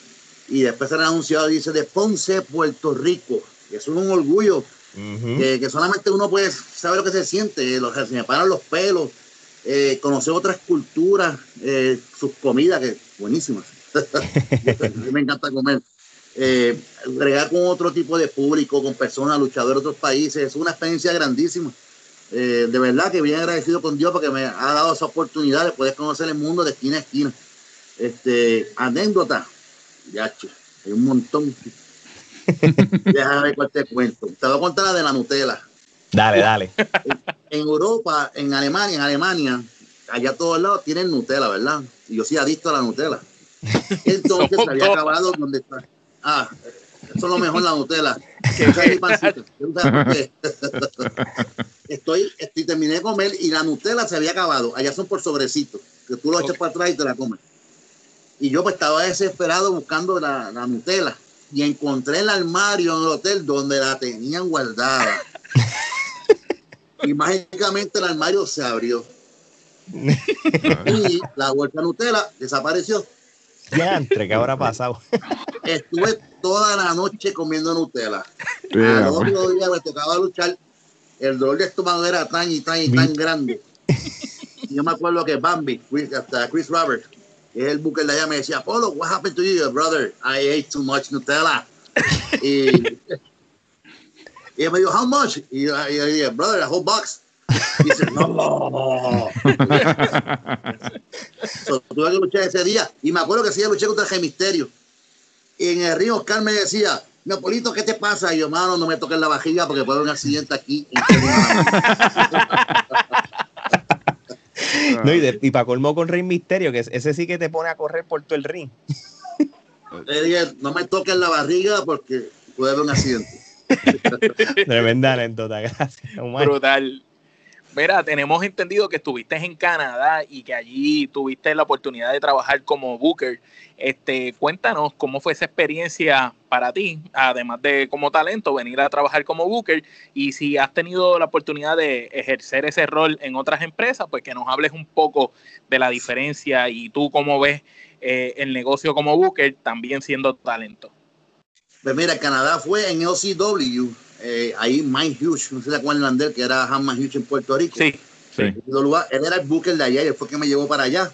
S2: y después se han anunciado, dice, de Ponce, Puerto Rico. Eso es un orgullo que, solamente uno puede saber lo que se siente, los, se me paran los pelos, eh, conocer otras culturas, eh, sus comidas, que buenísimas. me encanta comer. Eh, con otro tipo de público, con personas, luchadores de otros países, es una experiencia grandísima. Eh, de verdad que bien agradecido con Dios porque me ha dado esa oportunidad de poder conocer el mundo de esquina a esquina. Este, anécdota, ya, hay un montón. Déjame ver cuál te cuento. Te voy a contar la de la Nutella.
S1: Dale, dale.
S2: En, Europa, en Alemania, en Alemania, allá a todos lados tienen Nutella, ¿verdad? Y yo soy adicto a la Nutella. Entonces se había acabado donde está. Ah, eso es lo mejor la Nutella. estoy, estoy, terminé de comer y la Nutella se había acabado. Allá son por sobrecitos, que tú lo echas para atrás y te la comes. Y yo pues estaba desesperado buscando la, la Nutella y encontré el armario en el hotel donde la tenían guardada. y mágicamente el armario se abrió. y la bolsa Nutella desapareció.
S1: Ya, entre ¿qué habrá pasado?
S2: Estuve toda la noche comiendo Nutella. A los otro días me tocaba luchar. El dolor de estómago era tan y tan y tan grande. Y yo me acuerdo que Bambi, hasta Chris Roberts, que es el buque de allá, me decía, Polo, what happened to you, brother? I ate too much Nutella. y, y me dijo, how much? Y yo, dije, brother, a whole box. Y dice, no. so, tuve que luchar ese día. Y me acuerdo que sí, luché contra el Misterio. Y en el río Oscar me decía, Neopolito, ¿qué te pasa? Y yo, mano, no me toques la vajilla porque puede haber un accidente aquí.
S1: no, y, y para colmo con Rey Misterio, que ese sí que te pone a correr por todo el ring.
S2: Le dije, no me toques la barriga porque puede haber un accidente.
S1: Tremenda anécdota, gracias.
S3: Brutal. Mira, tenemos entendido que estuviste en Canadá y que allí tuviste la oportunidad de trabajar como Booker. Este, cuéntanos cómo fue esa experiencia para ti, además de como talento, venir a trabajar como Booker y si has tenido la oportunidad de ejercer ese rol en otras empresas, pues que nos hables un poco de la diferencia y tú cómo ves eh, el negocio como Booker también siendo talento.
S2: Pues mira, Canadá fue en OCW eh, ahí Mike Hughes, no sé si acuerdan de que era Hanman Hughes en Puerto Rico.
S3: Sí, sí.
S2: Él era el booker de allá y él fue que me llevó para allá.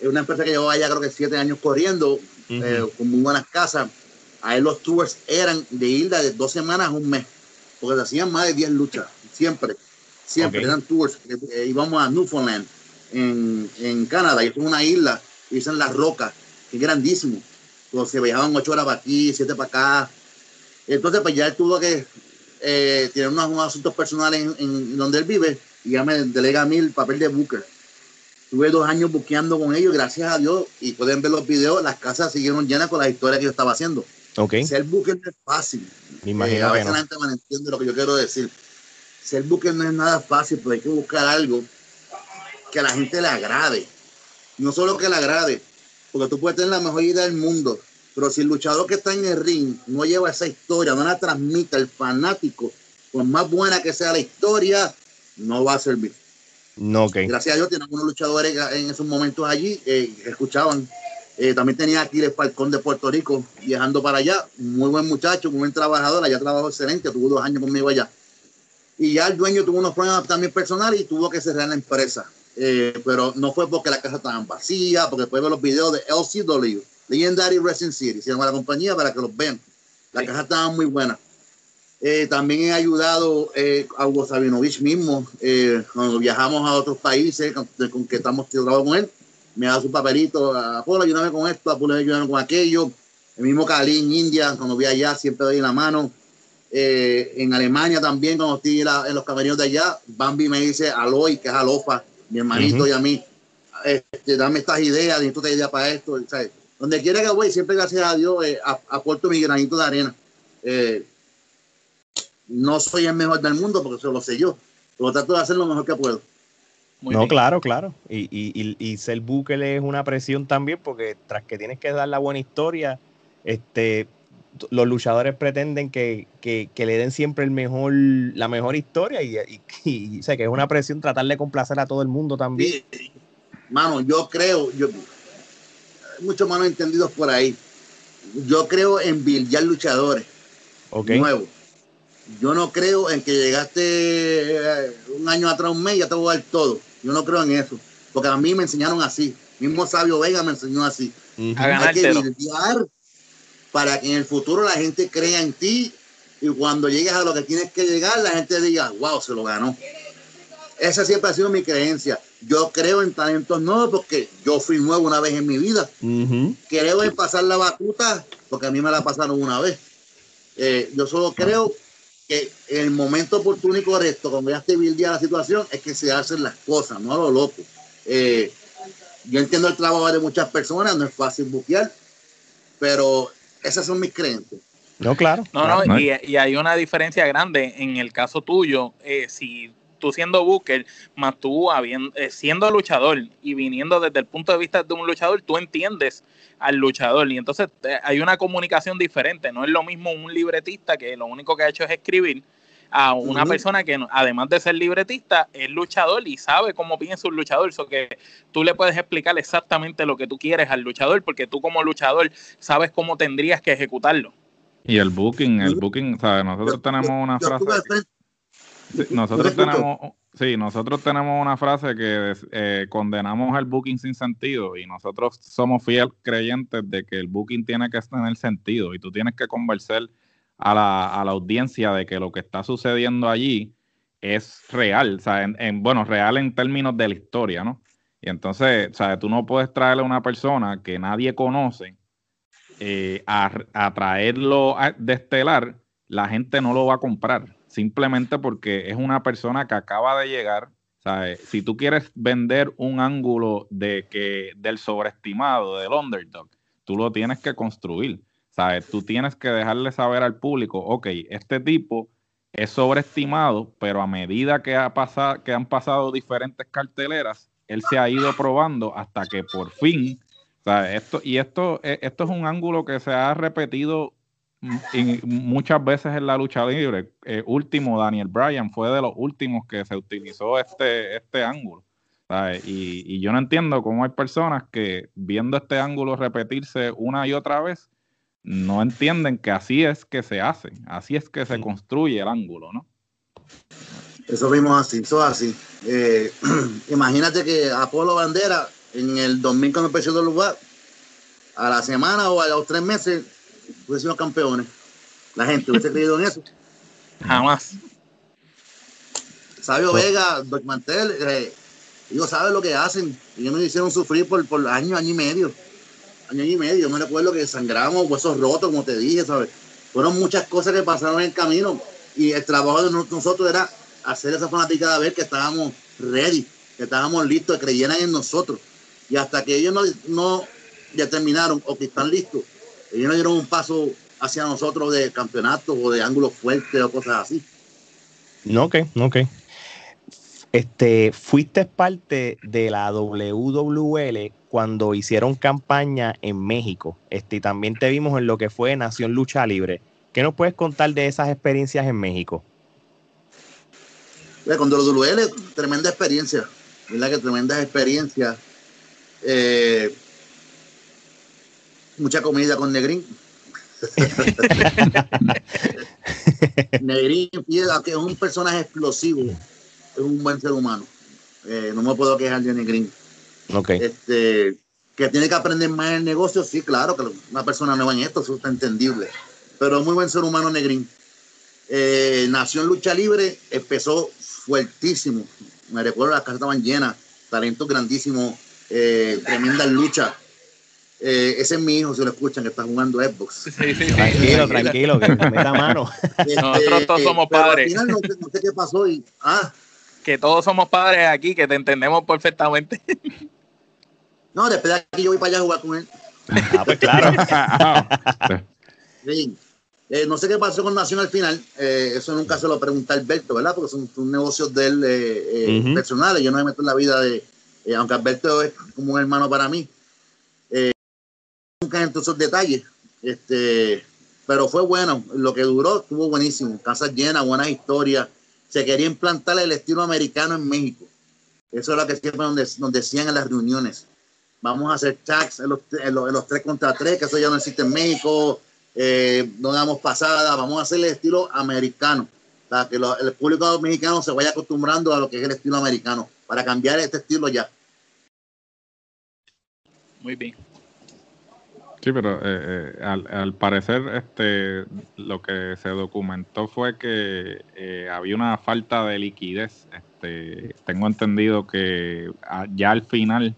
S2: Es una empresa que llevó allá creo que siete años corriendo, eh, con muy buenas casas. Ahí los tours eran de isla de dos semanas a un mes, porque se hacían más de 10 luchas, siempre, siempre eran tours. Eh, íbamos a Newfoundland, en, en Canadá, y es una isla, y dicen las rocas, que es grandísimo. Entonces viajaban ocho horas para aquí, siete para acá. Entonces, pues ya él tuvo que eh, tiene unos, asuntos personales en, donde él vive y ya me delega a mí el papel de Booker. Tuve dos años buqueando con ellos, gracias a Dios, y pueden ver los videos, las casas siguieron llenas con las historias que yo estaba haciendo.
S1: Okay.
S2: Ser Booker no es fácil.
S1: Me imagino
S2: eh, a veces la gente no entiende lo que yo quiero decir. Ser Booker no es nada fácil, pero hay que buscar algo que a la gente le agrade. No solo que le agrade, porque tú puedes tener la mejor idea del mundo, pero si el luchador que está en el ring no lleva esa historia, no la transmite al fanático, por más buena que sea la historia, no va a servir.
S1: No, okay.
S2: Gracias a Dios tiene algunos luchadores en esos momentos allí eh, que escuchaban. Eh, también tenía aquí el Falcón de Puerto Rico viajando para allá. Muy buen muchacho, muy buen trabajador. Allá trabajó excelente, tuvo dos años conmigo allá. Y ya el dueño tuvo unos problemas también personales y tuvo que cerrar la empresa. Eh, pero no fue porque la casa estaba vacía, porque después de los videos de LCW Legendary Wrestling City, se llama la compañía para que los vean. La caja estaba muy buena. Eh, también he ayudado eh, a Hugo Sabinovich mismo, eh, cuando viajamos a otros países con, que estamos trabajando con él, me da su papelito, Apolo, ayúdame con esto, Apolo, ayúdame con aquello. El mismo Cali en India, cuando vi allá, siempre doy la mano. en Alemania también, cuando estoy en los camerinos de allá, Bambi me dice Aloy, que es Alofa, mi hermanito y a mí, este, dame estas ideas, necesito esta idea para esto. ¿sabes? Donde quiera que voy, siempre gracias a Dios eh, aporto mi granito de arena. Eh, no soy el mejor del mundo porque eso lo sé yo, pero trato de hacer lo mejor que puedo.
S1: no, claro, claro. Y, y, y, ser Booker es una presión también porque tras que tienes que dar la buena historia, este, los luchadores pretenden que, le den siempre el mejor, la mejor historia y, y, sé que es una presión tratar de complacer a todo el mundo también.
S2: Mano, yo creo, yo, muchos malos entendidos por ahí. Yo creo en billar luchadores nuevos. Yo no creo en que llegaste eh, un año atrás, un mes, y ya te voy a dar todo. Yo no creo en eso. Porque a mí me enseñaron así. Mismo Sabio Vega me enseñó así. Hay que billar para que en el futuro la gente crea en ti y cuando llegues a lo que tienes que llegar, la gente diga, wow, se lo ganó. Esa siempre ha sido mi creencia. Yo creo en talentos nuevos porque yo fui nuevo una vez en mi vida. Creo en pasar la batuta porque a mí me la pasaron una vez. Eh, yo solo creo que en el momento oportuno y correcto, cuando ya esté día la situación, es que se hacen las cosas, no a lo loco. Eh, yo entiendo el trabajo de muchas personas, no es fácil buquear, pero esas son mis creencias.
S1: No, claro.
S3: No, no, y, hay una diferencia grande en el caso tuyo. Eh, si tú siendo Booker, más tú eh, siendo luchador y viniendo desde el punto de vista de un luchador, tú entiendes al luchador y entonces eh, hay una comunicación diferente. No es lo mismo un libretista que lo único que ha hecho es escribir a una persona que además de ser libretista es luchador y sabe cómo piensa un luchador, eso que tú le puedes explicar exactamente lo que tú quieres al luchador porque tú como luchador sabes cómo tendrías que ejecutarlo.
S4: Y el booking, el booking, ¿sabes? Nosotros tenemos una frase. Nosotros tenemos, sí, nosotros tenemos una frase que eh, condenamos el booking sin sentido y nosotros somos fieles creyentes de que el booking tiene que tener sentido y tú tienes que convencer a la, a la audiencia de que lo que está sucediendo allí es real, o sea, en, bueno, real en términos de la historia, ¿no? Y entonces, o sea, tú no puedes traerle a una persona que nadie conoce eh, a, a, traerlo de estelar, la gente no lo va a comprar, simplemente porque es una persona que acaba de llegar. ¿sabes? Si tú quieres vender un ángulo de que, del sobreestimado, del underdog, tú lo tienes que construir. Tú tienes que dejarle saber al público, ok, este tipo es sobreestimado, pero a medida que, ha pasado, que han pasado diferentes carteleras, él se ha ido probando hasta que por fin, Esto, y esto, e, esto es un ángulo que se ha repetido muchas veces en la lucha libre. Eh, último, Daniel Bryan fue de los últimos que se utilizó este, este ángulo. Y, y, yo no entiendo cómo hay personas que viendo este ángulo repetirse una y otra vez, no entienden que así es que se hace, así es que se construye el ángulo, ¿no?
S2: Eso vimos así, eso así. Eh, imagínate que Apolo Bandera en el 2000 cuando empezó el lugar, a la semana o a los tres meses, sido campeones. La gente hubiese creído en eso.
S3: Jamás.
S2: Sabio Vega, Doc Mantel, eh, ellos saben lo que hacen. Ellos nos hicieron sufrir por, por años, año y medio año y medio. Yo me recuerdo que sangramos, huesos rotos, como te dije, ¿sabes? Fueron muchas cosas que pasaron en el camino y el trabajo de nosotros era hacer esa fanaticada ver que estábamos ready, que estábamos listos, que creyeran en nosotros. Y hasta que ellos no, no determinaron o que están listos, ellos no dieron un paso hacia nosotros de campeonato o de ángulos fuertes o cosas así.
S1: No, ok, ok. Este, fuiste parte de la WWL cuando hicieron campaña en México. Este, y también te vimos en lo que fue Nación Lucha Libre. ¿Qué nos puedes contar de esas experiencias en México?
S2: Con WWL, tremenda experiencia. ¿Verdad que tremenda experiencia? Eh, mucha comida con Negrín. Negrín que es un personaje explosivo es un buen ser humano. Eh, no me puedo quejar de Negrín.
S1: Okay.
S2: Este, que tiene que aprender más el negocio, sí, claro, que una persona nueva en esto, eso está entendible. Pero muy buen ser humano Negrín. Eh, nació en lucha libre, empezó fuertísimo. Me recuerdo las casas estaban llenas, talento grandísimo, eh, tremenda lucha. Eh, ese es mi hijo, si lo escuchan, que está jugando Xbox.
S1: tranquilo, tranquilo, que me da mano.
S3: Este, Nosotros todos somos padres.
S2: Al final no, no, sé qué pasó y. Ah,
S3: que todos somos padres aquí, que te entendemos perfectamente.
S2: No, después de aquí yo voy para allá a jugar con él.
S1: Ah, pues claro.
S2: sí. Eh, no sé qué pasó con Nación al final, eh, eso nunca se lo pregunta Alberto, ¿verdad? Porque son, negocios de él eh, personales, yo no me meto en la vida de, aunque Alberto es como un hermano para mí, entro esos detalles, este, pero fue bueno, lo que duró estuvo buenísimo, casas llenas, buenas historias, se quería implantar el estilo americano en México, eso es lo que siempre nos, decían en las reuniones, vamos a hacer tax en los, en los, tres contra tres, que eso ya no existe en México, eh, no damos pasada, vamos a hacer el estilo americano, para que el público mexicano se vaya acostumbrando a lo que es el estilo americano, para cambiar este estilo ya.
S3: Muy bien.
S4: Sí, pero eh, eh, al, parecer este lo que se documentó fue que había una falta de liquidez. Este, tengo entendido que ah, ya al final,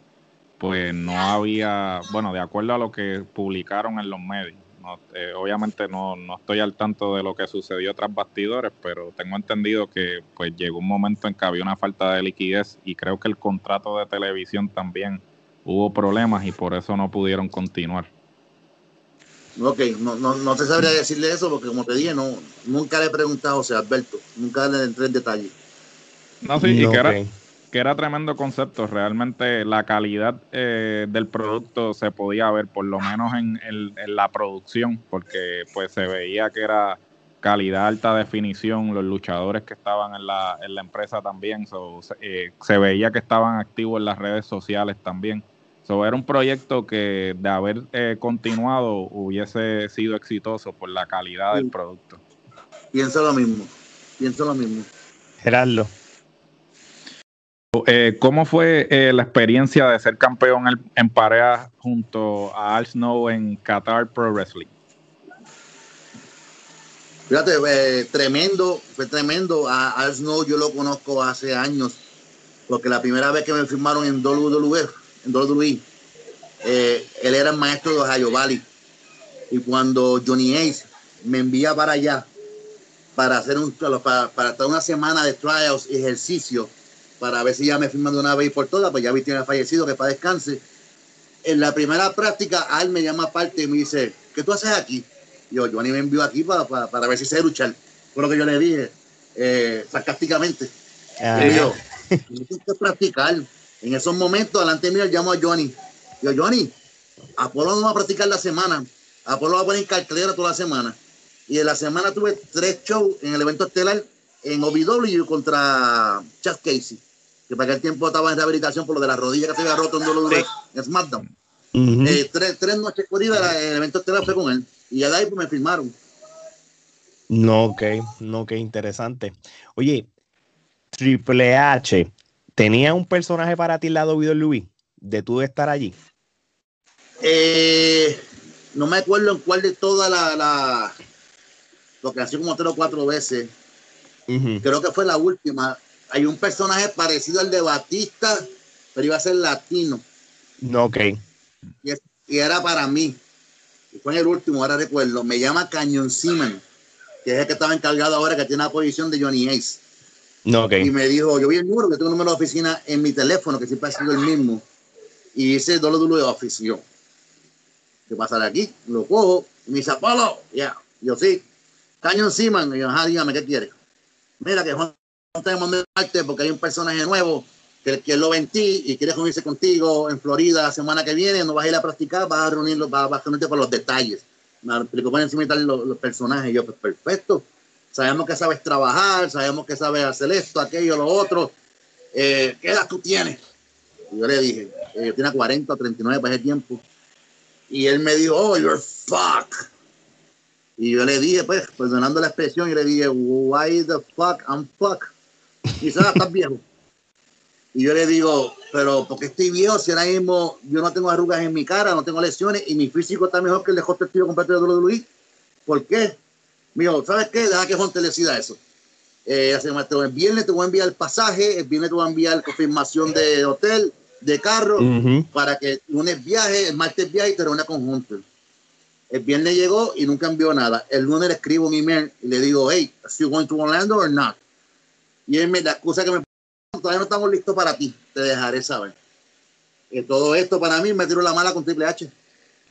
S4: pues no había, bueno, de acuerdo a lo que publicaron en los medios, eh, obviamente no, no estoy al tanto de lo que sucedió tras bastidores, pero tengo entendido que pues llegó un momento en que había una falta de liquidez y creo que el contrato de televisión también hubo problemas y por eso no pudieron continuar.
S2: Ok, no, no, no te sabría decirle eso porque como te dije, no, nunca le he preguntado, o sea, Alberto, nunca le entré en detalle.
S4: No, sí, y que era, que era tremendo concepto. Realmente la calidad eh, del producto se podía ver, por lo menos en, la producción, porque pues se veía que era calidad alta definición. Los luchadores que estaban en la, en la empresa también, eh, se veía que estaban activos en las redes sociales también. So, era un proyecto que de haber eh, continuado hubiese sido exitoso por la calidad del producto.
S2: Pienso lo mismo, pienso lo mismo.
S1: Gerardo.
S4: Eh, ¿Cómo fue eh, la experiencia de ser campeón en, pareja junto a Al Snow en Qatar Pro Wrestling?
S2: Fíjate, eh, tremendo, fue tremendo. A Al Snow yo lo conozco hace años, porque la primera vez que me firmaron en WWE, en WWE él era el maestro de Ohio Valley. Y cuando Johnny Ace me envía para allá para hacer un, para, para estar una semana de trials y ejercicio, para ver si ya me firman de una vez por todas, pues ya vi tiene fallecido, que para descanse. En la primera práctica, Al me llama aparte y me dice, ¿qué tú haces aquí? Y yo, Johnny me envió aquí para, para, ver si sé luchar. Fue lo que yo le dije, eh, sarcásticamente. Ah. Y yo, tienes que practicar. En esos momentos, delante mío, llamo a Johnny. Y yo, Johnny, Apolo no va a practicar la semana. Apolo va a poner cartelera toda la semana. Y en la semana tuve tres shows en el evento estelar en OVW contra Chad Casey que para aquel tiempo estaba en rehabilitación por lo de la rodilla que se había roto en WWE en SmackDown. Eh, tres, tres, noches corridas, el evento estelar fue con él. Y ya de ahí pues, me firmaron.
S1: No, ok, no, qué interesante. Oye, Triple H, ¿tenía un personaje para ti la WWE? De tú de estar allí.
S2: Eh, no me acuerdo en cuál de todas las. La, lo que hacía como tres o cuatro veces. Creo que fue la última hay un personaje parecido al de Batista, pero iba a ser latino.
S1: No, ok.
S2: Y, era para mí. Y fue en el último, ahora recuerdo. Me llama Cañón Simon, que es el que estaba encargado ahora, que tiene la posición de Johnny Ace.
S1: No, okay.
S2: Y me dijo, yo vi el número, que tengo un número de oficina en mi teléfono, que siempre ha sido el mismo. Y dice doble de oficina. ¿Qué pasa aquí? Lo cojo. Y me dice, Apolo. Ya. Yo sí. Cañón Simon. Y yo, ajá, dígame, ¿qué quiere? Mira que Juan no tenemos arte porque hay un personaje nuevo que, que lo ve en ti y quiere reunirse contigo en Florida la semana que viene, no vas a ir a practicar, vas a reunirlo, vas, a reunirte por los detalles. Me explicó por encima los, los personajes. Y yo, pues perfecto. Sabemos que sabes trabajar, sabemos que sabes hacer esto, aquello, lo otro. Eh, ¿Qué edad tú tienes? Y yo le dije, eh, yo tenía 40 o 39 para ese tiempo. Y él me dijo, oh, you're fuck. Y yo le dije, pues, perdonando la expresión, yo le dije, why the fuck I'm fuck? quizás estás viejo. Y yo le digo, pero porque estoy viejo si ahora mismo yo no tengo arrugas en mi cara, no tengo lesiones y mi físico está mejor que el de Jorge Tío completo de WWE? ¿Por qué? Mío, ¿sabes qué? Deja que le decida eso. Eh, el viernes te voy a enviar el pasaje, el viernes te voy a enviar confirmación de hotel, de carro, para que el lunes viaje, el martes viaje y te reúna con Hunter. El viernes llegó y nunca envió nada. El lunes le escribo un email y le digo, hey, are you going to Orlando or not? Y él me, la excusa que me todavía no estamos listos para ti, te dejaré saber. Y todo esto para mí me tiró la mala con Triple H.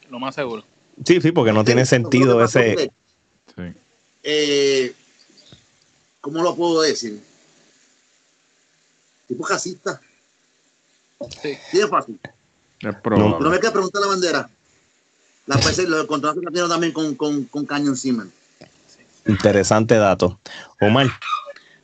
S3: Lo más seguro.
S1: Sí, sí, porque no tiene sentido ese.
S2: Eh, ¿Cómo lo puedo decir? Tipo casista. Sí. sí, es fácil. No, me queda preguntar la bandera. La PC, los contratos que también con, con, con Canyon Siemens.
S1: Interesante dato. Omar.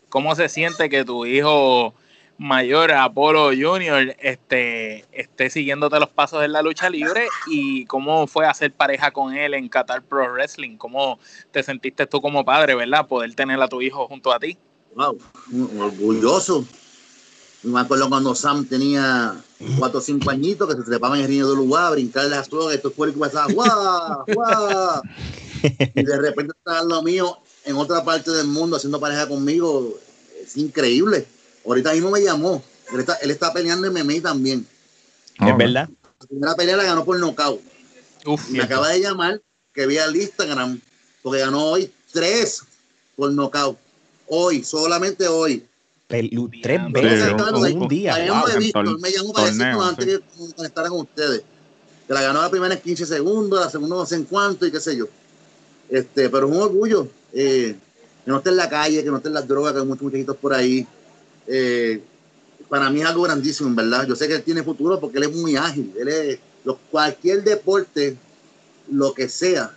S3: ¿Cómo se siente que tu hijo mayor, Apolo Junior, este, esté siguiéndote los pasos en la lucha libre y cómo fue hacer pareja con él en Qatar Pro Wrestling? ¿Cómo te sentiste tú como padre, verdad? Poder tener a tu hijo junto a ti.
S2: Wow, orgulloso. Me acuerdo cuando Sam tenía cuatro o cinco añitos que se trepaba en el ring de lugar, a brincar las drogas, estos cuerpos pasaban, ¡guau! ¡guau! Y de repente está lo mío en otra parte del mundo haciendo pareja conmigo. Es increíble. Ahorita mismo me llamó. Él está, él está peleando en MMA también.
S1: Es verdad.
S2: La primera pelea la ganó por nocaut. y me acaba de llamar que vi al Instagram porque ganó hoy tres por nocaut. Hoy, solamente hoy.
S1: tres veces en un día.
S2: visto, me llamó para decir antes de conectar con ustedes. Que la ganó la primera en 15 segundos, la segunda no sé en cuánto y qué sé yo. Este, pero es un orgullo eh, que no esté en la calle, que no esté en las drogas, que hay muchos muchachitos por ahí. Eh, para mí es algo grandísimo, en verdad. Yo sé que él tiene futuro porque él es muy ágil. Él es, cualquier deporte, lo que sea,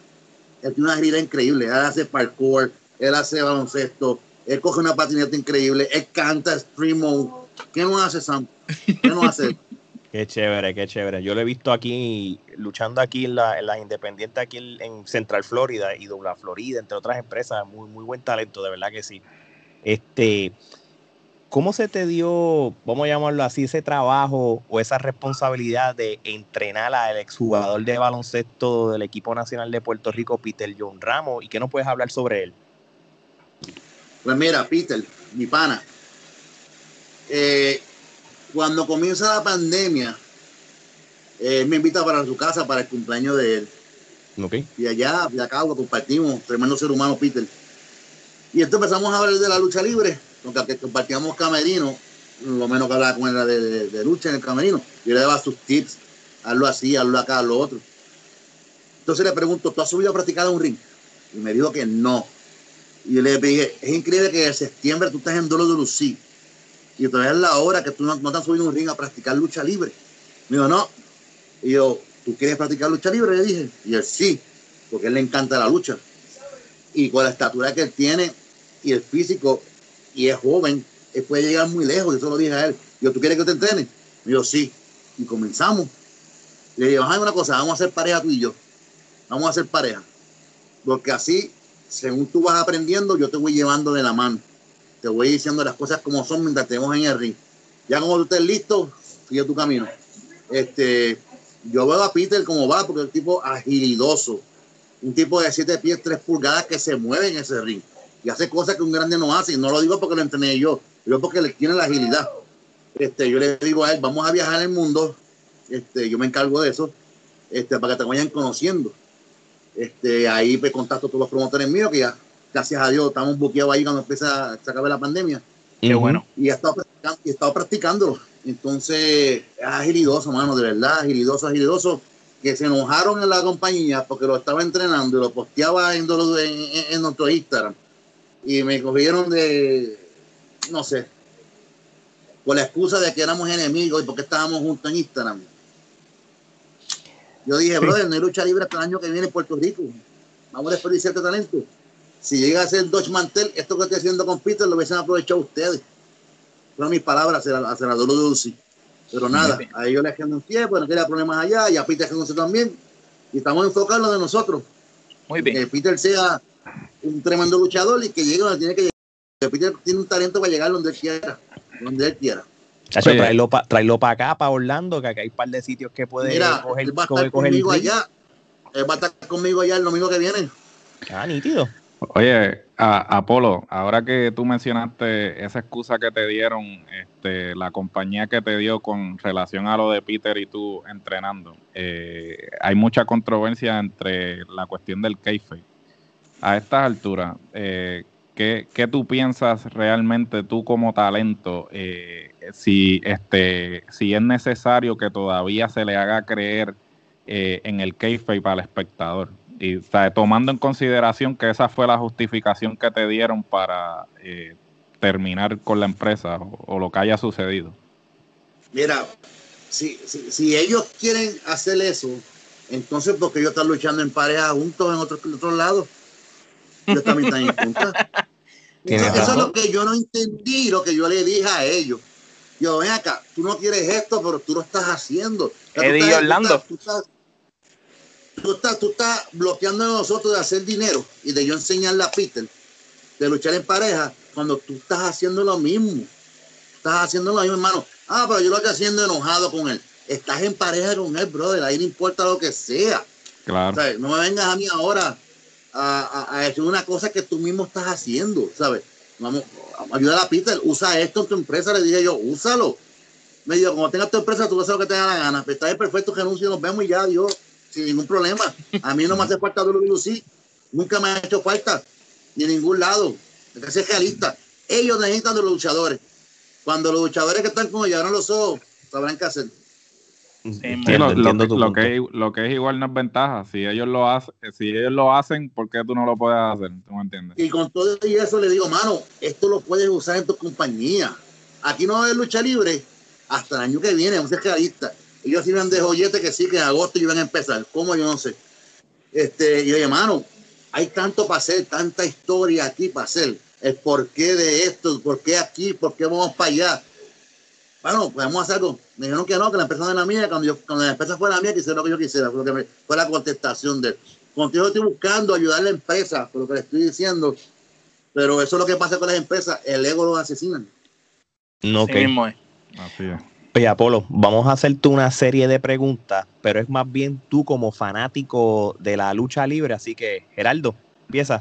S2: él tiene una agilidad increíble. Él hace parkour, él hace baloncesto, él coge una patineta increíble, él canta stream ¿Qué no hace, Sam? ¿Qué no hace?
S1: Qué chévere, qué chévere. Yo lo he visto aquí, luchando aquí en, la, las independientes, aquí en Central Florida y Dobla Florida, entre otras empresas. Muy, muy buen talento, de verdad que sí. Este, ¿Cómo se te dio, vamos a llamarlo así, ese trabajo o esa responsabilidad de entrenar al exjugador de baloncesto del equipo nacional de Puerto Rico, Peter John Ramos? ¿Y qué nos puedes hablar sobre él?
S2: Pues mira, Peter, mi pana, eh, cuando comienza la pandemia, eh, me invita para su casa para el cumpleaños de él.
S1: Okay.
S2: Y allá, de acá, lo compartimos, tremendo ser humano, Peter. Y entonces empezamos a hablar de la lucha libre porque compartíamos camerino, lo menos que hablaba con él era de, lucha en el camerino. Yo le daba sus tips, hazlo así, hazlo acá, hazlo otro. Entonces le pregunto, ¿tú has subido a practicar un ring? Y me dijo que no. Y yo le dije, es increíble que en septiembre tú estás en Dolo de Lucí. Y todavía es la hora que tú no, no te subido un ring a practicar lucha libre. Me dijo, no. Y yo, ¿tú quieres practicar lucha libre? Le dije. Y él sí, porque él le encanta la lucha. Y con la estatura que él tiene y el físico, y es joven, él puede llegar muy lejos. Yo se lo dije a él. Yo, ¿tú quieres que te entrene? Y yo, sí. Y comenzamos. Le dije, una cosa, vamos a hacer pareja tú y yo. Vamos a hacer pareja. Porque así, según tú vas aprendiendo, yo te voy llevando de la mano. Te voy diciendo las cosas como son mientras estemos en el ring. Ya como tú estés listo, sigue tu camino. Este, yo veo a Peter como va, porque es un tipo agilidoso. Un tipo de 7 pies, 3 pulgadas que se mueve en ese ring y hace cosas que un grande no hace. Y no lo digo porque lo entrené yo, digo porque le tiene la agilidad. Este, yo le digo a él, vamos a viajar el mundo, este, yo me encargo de eso, este, para que te vayan conociendo. Este, ahí pues contacto todos los promotores míos, que ya, gracias a Dios, estamos buqueados ahí cuando empieza a acabar la pandemia.
S1: Qué bueno.
S2: Y he estado, practicando, y he estado practicándolo. Entonces, es agilidoso, mano, de verdad, agilidoso, agilidoso que se enojaron en la compañía porque lo estaba entrenando y lo posteaba en, en, en nuestro Instagram y me cogieron de, no sé, por la excusa de que éramos enemigos y porque estábamos juntos en Instagram. Yo dije, brother, no hay lucha libre hasta el año que viene en Puerto Rico. Vamos a desperdiciar este talento. Si llega a ser Dodge Mantel, esto que estoy haciendo con Peter lo hubiesen aprovechado ustedes. Fueron mis palabras a la, a Dulce. Pero nada, a ellos les quedan un pie, pues no quería problemas allá, y a Peter se también. Y estamos enfocados en lo de nosotros.
S3: Muy bien.
S2: Que Peter sea un tremendo luchador y que llegue donde tiene que llegar. Peter tiene un talento para llegar donde él quiera, donde él quiera.
S1: Chacho, tráelo para acá, para Orlando, que acá hay un par de sitios que puede
S2: Mira,
S1: coger.
S2: Él va a estar conmigo allá. Él va a estar conmigo allá el domingo que viene.
S1: Ah, nítido.
S4: Oye, Apolo, ahora que tú mencionaste esa excusa que te dieron, este, la compañía que te dio con relación a lo de Peter y tú entrenando, eh, hay mucha controversia entre la cuestión del keife a estas alturas, eh, ¿qué, tú piensas realmente tú como talento? Eh, si, este, si es necesario que todavía se le haga creer eh, en el kayfabe al espectador. Y tomando en consideración que esa fue la justificación que te dieron para eh, terminar con la empresa o, lo que haya sucedido.
S2: Mira, si, si, si, ellos quieren hacer eso, entonces porque ellos están luchando en pareja juntos en otro, otro lado. Ellos también están en contra. Eso, eso, es lo que yo no entendí, lo que yo le dije a ellos. Yo, ven acá, tú no quieres esto, pero tú lo estás haciendo.
S3: Eddie Orlando.
S2: Tú estás, tú, estás, tú, estás, bloqueando a nosotros de hacer dinero y de yo enseñarle a Peter de luchar en pareja cuando tú estás haciendo lo mismo. Estás haciendo lo mismo, hermano. Ah, pero yo lo estoy haciendo enojado con él. Estás en pareja con él, brother. Ahí no importa lo que sea.
S4: Claro.
S2: no me vengas a mí ahora a, a, una cosa que tú mismo estás haciendo, ¿sabes? Vamos, ayuda a Peter, usa esto en tu empresa, le dije yo, úsalo. Me dijo, como tengas tu empresa, tú vas a lo que te da la gana. Está bien, perfecto, renuncio, nos vemos y ya, Dios, sin ningún problema. A mí no me hace falta WC, nunca me ha hecho falta, ni en ningún lado. Hay que ser realista. Ellos necesitan de los luchadores. Cuando los luchadores que están con ellos los ojos, sabrán qué hacer
S4: lo, que, lo, que, es igual no es ventaja. Si ellos lo hacen, si ellos lo hacen, ¿por qué tú no lo puedes hacer? ¿Tú me entiendes?
S2: Y con todo eso le digo, mano, esto lo puedes usar en tu compañía. Aquí no va a haber lucha libre hasta el año que viene, un realista. Ellos sirven de joyete que sí, que en agosto iban a empezar. ¿Cómo? Yo no sé. Este, y oye, mano, hay tanto para hacer, tanta historia aquí para hacer. El porqué de esto, por qué aquí, por qué vamos para allá bueno, podemos hacer algo. Me dijeron que no, que la empresa no era mía. Cuando, yo, cuando la empresa fuera mía, quisiera lo que yo quisiera. Fue, lo que fue la contestación de él. Contigo estoy buscando ayudar a la empresa, por lo que le estoy diciendo. Pero eso es lo que pasa con las empresas. El ego los asesinan.
S1: No, okay. Así es. Oye, Apolo, vamos a hacerte una serie de preguntas, pero es más bien tú como fanático de la lucha libre. Así que, Geraldo, empieza.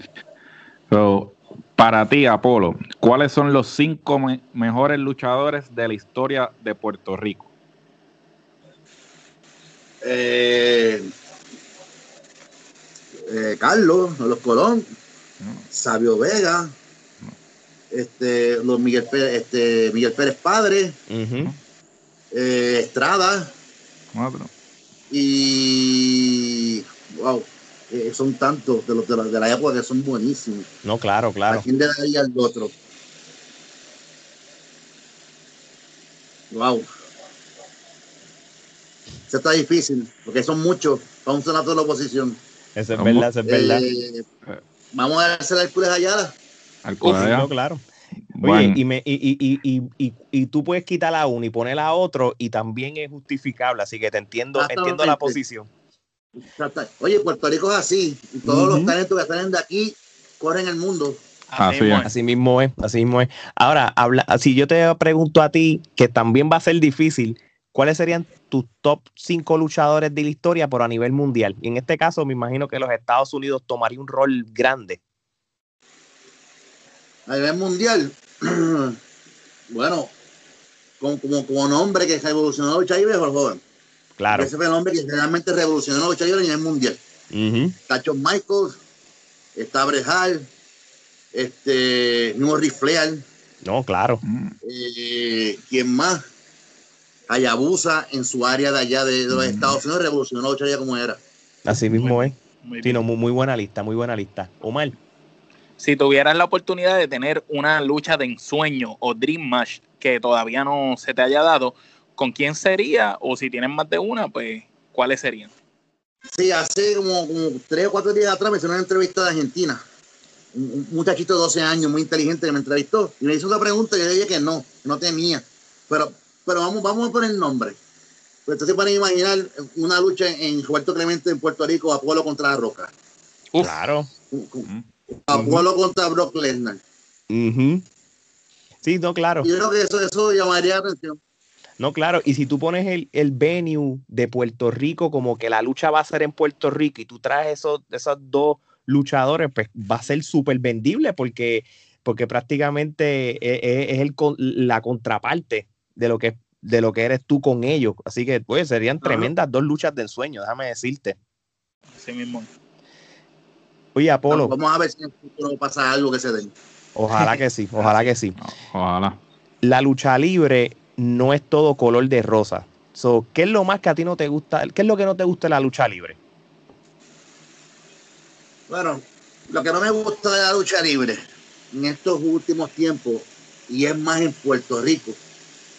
S4: So, para ti, Apolo, ¿cuáles son los cinco mejores luchadores de la historia de Puerto Rico?
S2: Eh, eh, Carlos, los Colón, Sabio Vega, este, los Miguel Pérez, este, Miguel Pérez Padre, eh, Estrada, y wow, eh, son tantos de los de la, de la, época que son buenísimos.
S1: No, claro, claro.
S2: ¿A quién le daría al otro? Wow. Eso está difícil, porque son muchos para un senador de la oposición.
S1: Eso es verdad, eso es verdad. Eh,
S2: vamos a hacer Hércules Ayala.
S1: Hércules Ayala. claro. Oye, y, me, y, y, y, y, tú puedes quitar a uno y poner a otro y también es justificable, así que te entiendo, entiendo la posición.
S2: Oye, Puerto Rico es así. todos los talentos que salen de aquí corren el mundo.
S1: Así, mismo es, así mismo es. Ahora, habla, si yo te pregunto a ti, que también va a ser difícil, ¿cuáles serían tus top 5 luchadores de la historia, pero a nivel mundial? Y en este caso, me imagino que los Estados Unidos tomaría un rol grande.
S2: A nivel mundial, bueno, como, como, nombre que revolucionó lucha libre, joven.
S1: Claro.
S2: Ese fue el hombre que realmente revolucionó la lucha libre a nivel mundial. Está John Michaels, está Brejal, este, Nuevo Flair.
S1: No, claro.
S2: Eh, ¿Quién más? Hayabusa en su área de allá de, los Estados Unidos revolucionó la lucha libre como era.
S1: Así mismo es. Muy, muy, buena lista, muy buena lista. Omar.
S3: Si tuvieras la oportunidad de tener una lucha de ensueño o Dream Match que todavía no se te haya dado, con quién sería o si tienen más de una, pues cuáles serían.
S2: Sí, hace como, tres o cuatro días atrás me hizo una entrevista de Argentina. Un, muchachito de 12 años, muy inteligente, que me entrevistó y me hizo una pregunta y yo le dije que no, no tenía. Pero, pero vamos, vamos a poner el nombre. Pues entonces pueden imaginar una lucha en Roberto Clemente en Puerto Rico, Apolo contra la Roca.
S1: Claro.
S2: Apolo contra Brock Lesnar.
S1: Sí, no, claro.
S2: Yo creo que eso, eso llamaría la atención.
S1: No, claro, y si tú pones el, el, venue de Puerto Rico como que la lucha va a ser en Puerto Rico y tú traes esos, esos dos luchadores, pues va a ser súper vendible porque, porque prácticamente e, e, es, el, la contraparte de lo, que, de lo que eres tú con ellos. Así que pues serían tremendas dos luchas de ensueño, déjame decirte.
S3: Así mismo.
S1: Oye, Apolo.
S2: Vamos a ver si en el futuro pasa algo que se den.
S1: Ojalá que sí, ojalá que sí.
S4: Ojalá.
S1: La lucha libre no es todo color de rosa. So, ¿Qué es lo más que a ti no te gusta? ¿Qué es lo que no te gusta de la lucha libre?
S2: Bueno, lo que no me gusta de la lucha libre en estos últimos tiempos, y es más en Puerto Rico,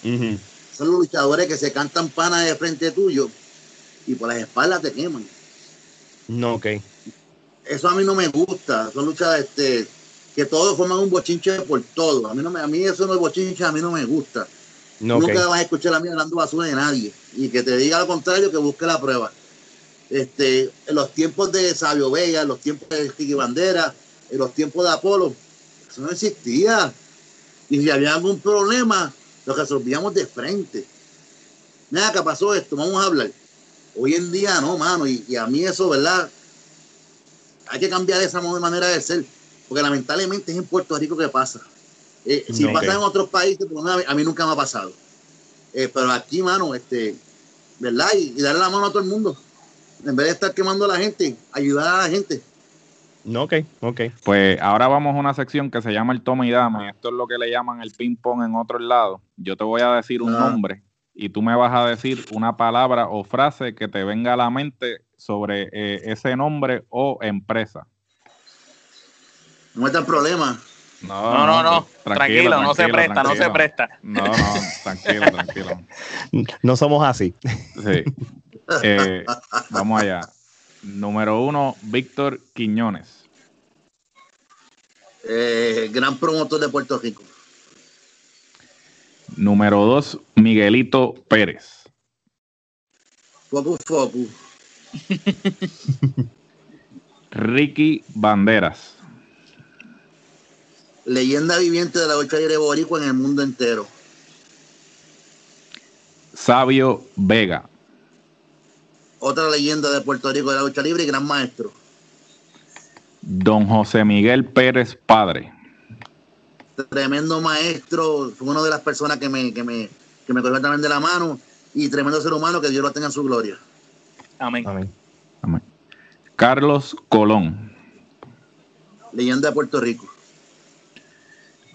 S2: son los luchadores que se cantan panas de frente tuyo y por las espaldas te queman.
S1: No, ok.
S2: Eso a mí no me gusta. Son luchas este, que todos forman un bochinche por todo. A mí, no me, a mí eso no es bochinche, a mí no me gusta. No, Nunca vas a escuchar a mí hablando basura de nadie. Y que te diga lo contrario, que busque la prueba. Este, en los tiempos de Sabio Vega, en los tiempos de Tiki Bandera, en los tiempos de Apolo, eso no existía. Y si había algún problema, lo resolvíamos de frente. Nada, que pasó esto, vamos a hablar. Hoy en día no, mano, y, a mí eso, ¿verdad? Hay que cambiar esa manera de ser, porque lamentablemente es en Puerto Rico que pasa. Eh, si pasa en otros países, pues, a, mí, nunca me ha pasado. Eh, pero aquí, mano, este, ¿verdad? Y, darle la mano a todo el mundo. En vez de estar quemando a la gente, ayudar a la gente.
S1: No, ok, ok.
S4: Pues ahora vamos a una sección que se llama el toma y dame. Esto es lo que le llaman el ping-pong en otro lado. Yo te voy a decir un ah. nombre y tú me vas a decir una palabra o frase que te venga a la mente sobre eh, ese nombre o empresa.
S2: No está el problema.
S3: No, no, no, Tranquilo, no se presta, no se presta.
S4: No, no, tranquilo, tranquilo.
S1: No somos así.
S4: Sí. Eh, vamos allá. Número uno, Víctor Quiñones.
S2: Eh, gran promotor de Puerto Rico.
S4: Número dos, Miguelito Pérez.
S2: Focus, focus.
S4: Ricky Banderas.
S2: Leyenda viviente de la lucha libre boricua en el mundo entero.
S4: Sabio Vega.
S2: Otra leyenda de Puerto Rico de la lucha libre y gran maestro.
S4: Don José Miguel Pérez Padre.
S2: Tremendo maestro, fue una de las personas que me, que me, que me cogió también de la mano y tremendo ser humano, que Dios lo tenga en su gloria.
S3: Amén.
S4: Amén. Carlos Colón.
S2: Leyenda de Puerto Rico.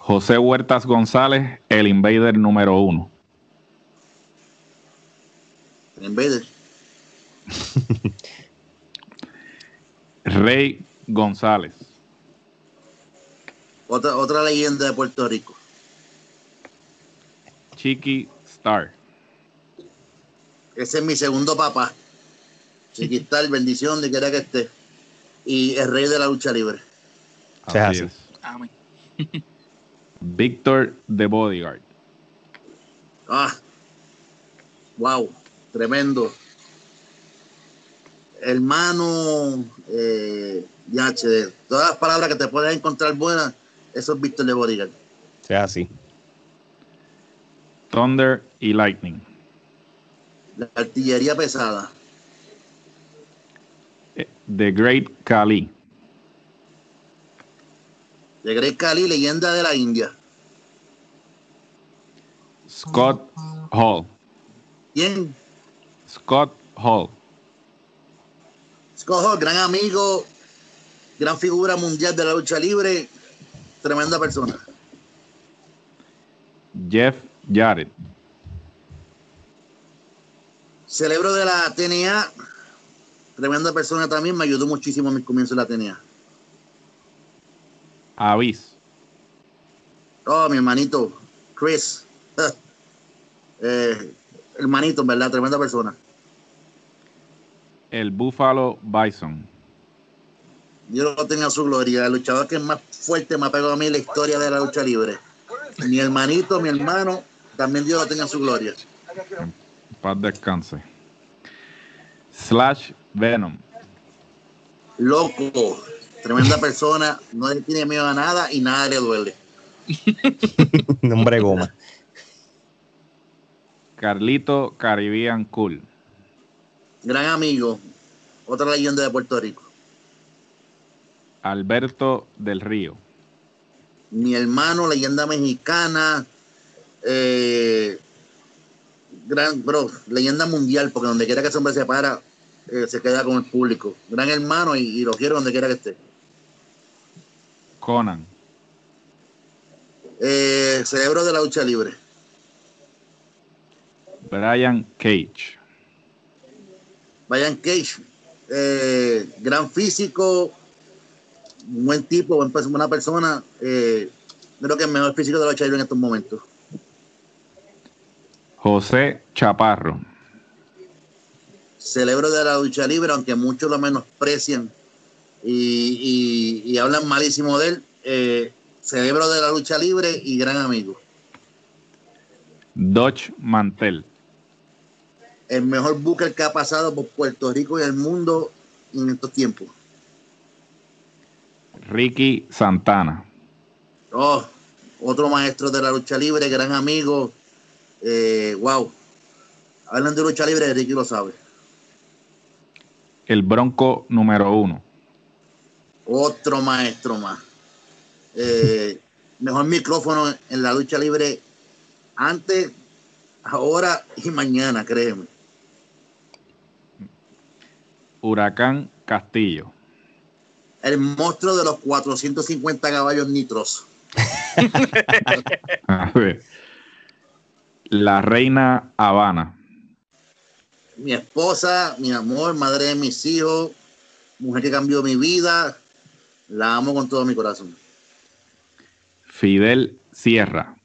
S4: José Huertas González, el invader número uno.
S2: El invader.
S4: Rey González.
S2: Otra, otra leyenda de Puerto Rico.
S4: Chiqui Star.
S2: Ese es mi segundo papá. Chiqui Star, bendición de quiera que esté. Y el rey de la lucha libre.
S4: Así es. Víctor de Bodyguard.
S2: Ah, wow, tremendo hermano, eh, de todas las palabras que te puedes encontrar buenas, eso es Víctor de Bodyguard.
S1: Sea así.
S4: Thunder y Lightning.
S2: La artillería pesada.
S4: Eh, The Great Kali.
S2: The Great Kali, leyenda de la India.
S4: Scott Hall.
S2: ¿Quién?
S4: Scott Hall.
S2: Scott gran amigo, gran figura mundial de la lucha libre, tremenda persona.
S4: Jeff Jarrett.
S2: Celebro de la TNA, tremenda persona también, me ayudó muchísimo en mis comienzos en la TNA.
S4: Avis.
S2: Oh, mi hermanito, Chris. eh, hermanito, verdad, tremenda persona
S4: el Buffalo Bison.
S2: Yo lo tenía su gloria, el luchador que es más fuerte me ha pegado a mí la historia de la lucha libre. Mi hermanito, mi hermano, también Dios lo tenga su gloria.
S4: Paz descanse. Slash Venom.
S2: Loco, tremenda persona, no le tiene miedo a nada y nada le duele.
S1: Nombre goma.
S4: Carlito Caribbean Cool
S2: gran amigo, otra leyenda de Puerto Rico.
S4: Alberto del Río.
S2: Mi hermano, leyenda mexicana, eh, gran, bro, leyenda mundial, porque donde quiera que ese hombre se para, eh, se queda con el público. Gran hermano y, lo quiero donde quiera que esté.
S4: Conan.
S2: Eh, cerebro de la lucha libre.
S4: Brian Cage.
S2: Brian Cage, eh, gran físico, un buen tipo, buena persona. Eh, creo que es el mejor físico de la lucha libre en estos momentos.
S4: José Chaparro.
S2: Celebro de la lucha libre, aunque muchos lo menosprecian y, hablan malísimo de él. Eh, cerebro de la lucha libre y gran amigo.
S4: Dodge Mantel.
S2: El mejor booker que ha pasado por Puerto Rico y el mundo en estos tiempos.
S4: Ricky Santana.
S2: Oh, otro maestro de la lucha libre, gran amigo. Eh, wow. Hablan de lucha libre, Ricky lo sabe.
S4: El Bronco número uno.
S2: Otro maestro más. Eh, mejor micrófono en la lucha libre antes, ahora y mañana, créeme.
S4: Huracán Castillo.
S2: El monstruo de los 450 caballos nitros.
S4: La reina Habana.
S2: Mi esposa, mi amor, madre de mis hijos, mujer que cambió mi vida, la amo con todo mi corazón.
S4: Fidel Sierra.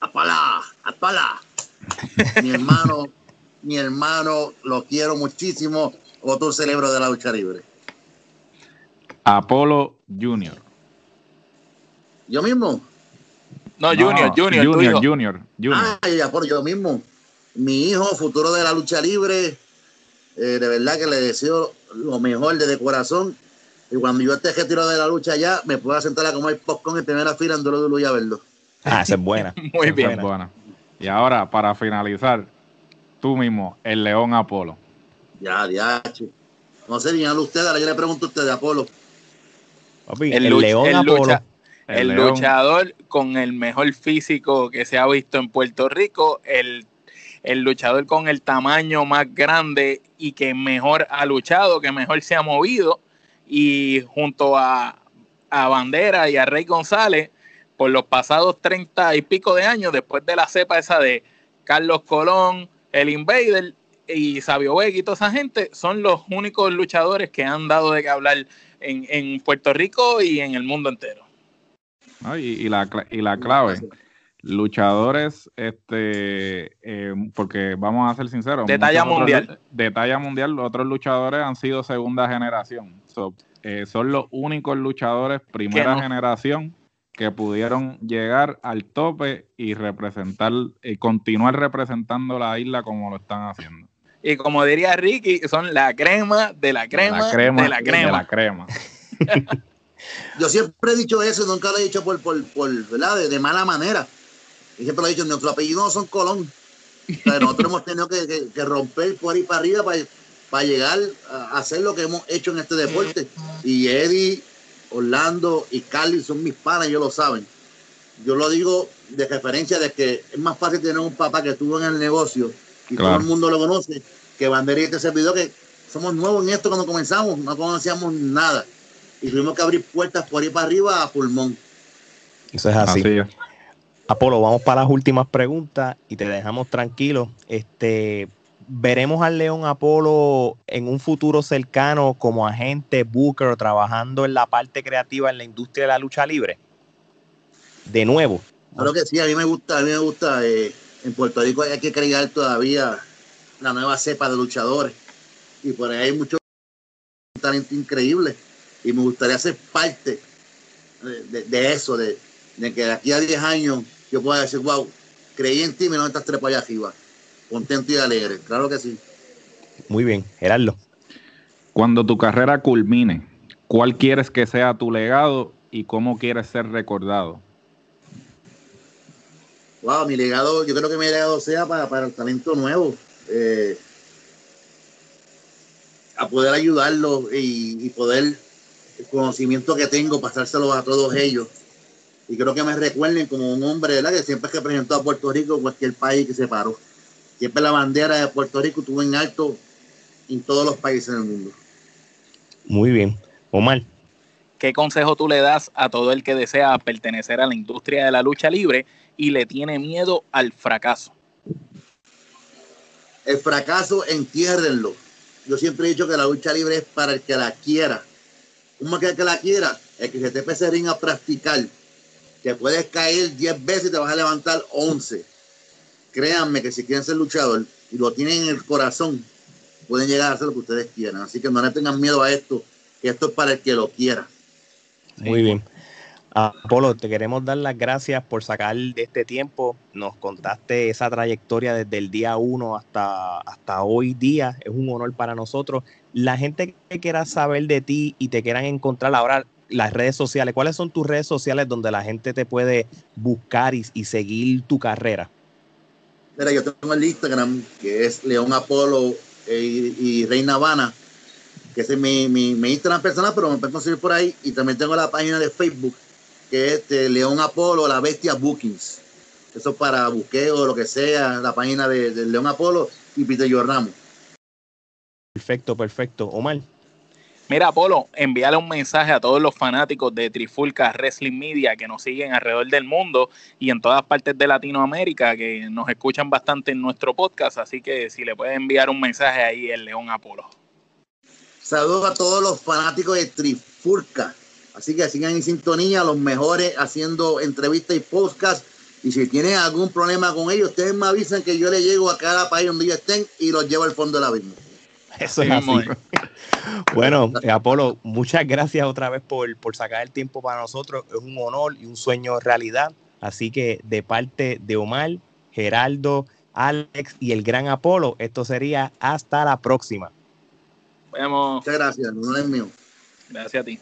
S2: ¡Apala! ¡Apala! mi hermano, mi hermano, lo quiero muchísimo. Otro cerebro de la lucha libre.
S4: Apolo Junior.
S2: ¿Yo mismo?
S3: No, Junior, Junior,
S4: Junior, Junior, Junior.
S2: Ay, Apolo, yo mismo. Mi hijo, futuro de la lucha libre. Eh, de verdad que le deseo lo mejor desde corazón y cuando yo esté retiro de la lucha ya, me puedo sentar a comer popcorn en primera fila en Dolo y a verlo.
S1: Ah, esa es buena.
S3: Muy bien.
S4: Buena. Y ahora, para finalizar, tú mismo, el León Apolo.
S2: Ya, ya. No sé, díganlo ustedes, ahora yo le pregunto a ustedes, Apolo.
S3: el, León Apolo. el, luchador con el mejor físico que se ha visto en Puerto Rico, el, el luchador con el tamaño más grande y que mejor ha luchado, que mejor se ha movido y junto a, Bandera y a Rey González, por los pasados treinta y pico de años, después de la cepa esa de Carlos Colón, el Invader y Sabio Vega y toda esa gente, son los únicos luchadores que han dado de qué hablar en, Puerto Rico y en el mundo entero.
S4: y, la, y la clave, luchadores, este, eh, porque vamos a ser sinceros.
S3: De talla mundial.
S4: de talla mundial, los otros luchadores han sido segunda generación. Eh, son los únicos luchadores primera generación que pudieron llegar al tope y representar, y continuar representando la isla como lo están haciendo.
S3: Y como diría Ricky, son la crema de la crema, de la crema.
S4: De la crema.
S2: Yo siempre he dicho eso, nunca lo he dicho por, por, ¿verdad? De, mala manera. Y siempre lo he dicho, nuestro apellido no son Colón. nosotros hemos tenido que, que, romper por ahí para arriba para, para llegar a hacer lo que hemos hecho en este deporte. Y Eddie, Orlando y Carly son mis padres, ellos lo saben. Yo lo digo de referencia de que es más fácil tener un papá que estuvo en el negocio y todo el mundo lo conoce que Bandera y este servidor que somos nuevos en esto cuando comenzamos, no conocíamos nada. Y tuvimos que abrir puertas por ahí para arriba a pulmón.
S1: Eso es así. Apolo, vamos para las últimas preguntas y te dejamos tranquilo. Este, veremos al León Apolo en un futuro cercano como agente Booker trabajando en la parte creativa en la industria de la lucha libre? De nuevo.
S2: Claro que sí, a mí me gusta, a mí me gusta. Eh, en Puerto Rico hay que crear todavía la nueva cepa de luchadores. Y por ahí hay mucho talento increíble. Y me gustaría ser parte de, eso, de, que de aquí a 10 años yo pueda decir, wow, creí en ti y me no estás trepa allá arriba contento y alegre, claro que sí.
S1: Muy bien, Gerardo.
S4: Cuando tu carrera culmine, ¿cuál quieres que sea tu legado y cómo quieres ser recordado?
S2: Wow, mi legado, yo creo que mi legado sea para, el talento nuevo. Eh, a poder ayudarlo y, poder el conocimiento que tengo, pasárselo a todos ellos. Y creo que me recuerden como un hombre ¿verdad? que siempre que presentó a Puerto Rico cualquier país que se paró siempre la bandera de Puerto Rico estuvo en alto en todos los países del mundo.
S1: Muy bien. Omar.
S3: ¿Qué consejo tú le das a todo el que desea pertenecer a la industria de la lucha libre y le tiene miedo al fracaso?
S2: El fracaso, entiérrenlo. Yo siempre he dicho que la lucha libre es para el que la quiera. un máquina que la quiera, el que se te pese ring a practicar, te puedes caer 10 veces y te vas a levantar 11. Créanme que si quieren ser luchador y lo tienen en el corazón, pueden llegar a hacer lo que ustedes quieran. Así que no le tengan miedo a esto, que esto es para el que lo quiera.
S1: Muy bien. Apolo, te queremos dar las gracias por sacar de este tiempo. Nos contaste esa trayectoria desde el día 1 hasta, hasta hoy día. Es un honor para nosotros. La gente que quiera saber de ti y te quieran encontrar ahora las redes sociales, ¿cuáles son tus redes sociales donde la gente te puede buscar y, seguir tu carrera?
S2: Mira, yo tengo el Instagram que es León Apolo eh, y, Reina Habana, que es mi, mi, mi Instagram personal, pero me pueden conseguir por ahí. Y también tengo la página de Facebook que es de León Apolo, la bestia Bookings. Eso para buqueo, o lo que sea, la página de, León Apolo y Peter Ramos.
S1: Perfecto, perfecto. Omar.
S3: Mira, Apolo, envíale un mensaje a todos los fanáticos de Trifulca Wrestling Media que nos siguen alrededor del mundo y en todas partes de Latinoamérica, que nos escuchan bastante en nuestro podcast. Así que si le puede enviar un mensaje ahí, el León Apolo.
S2: Saludos a todos los fanáticos de Trifulca. Así que sigan en sintonía, los mejores haciendo entrevistas y podcast. Y si tienen algún problema con ellos, ustedes me avisan que yo le llego a cada país donde ellos estén y los llevo al fondo de la misma.
S1: Eso es así. bueno, Apolo, muchas gracias otra vez por, por sacar el tiempo para nosotros. Es un honor y un sueño realidad. Así que de parte de Omar, Geraldo, Alex y el gran Apolo, esto sería hasta la próxima.
S3: Vemos.
S2: Muchas gracias, no es mío.
S3: Gracias a ti.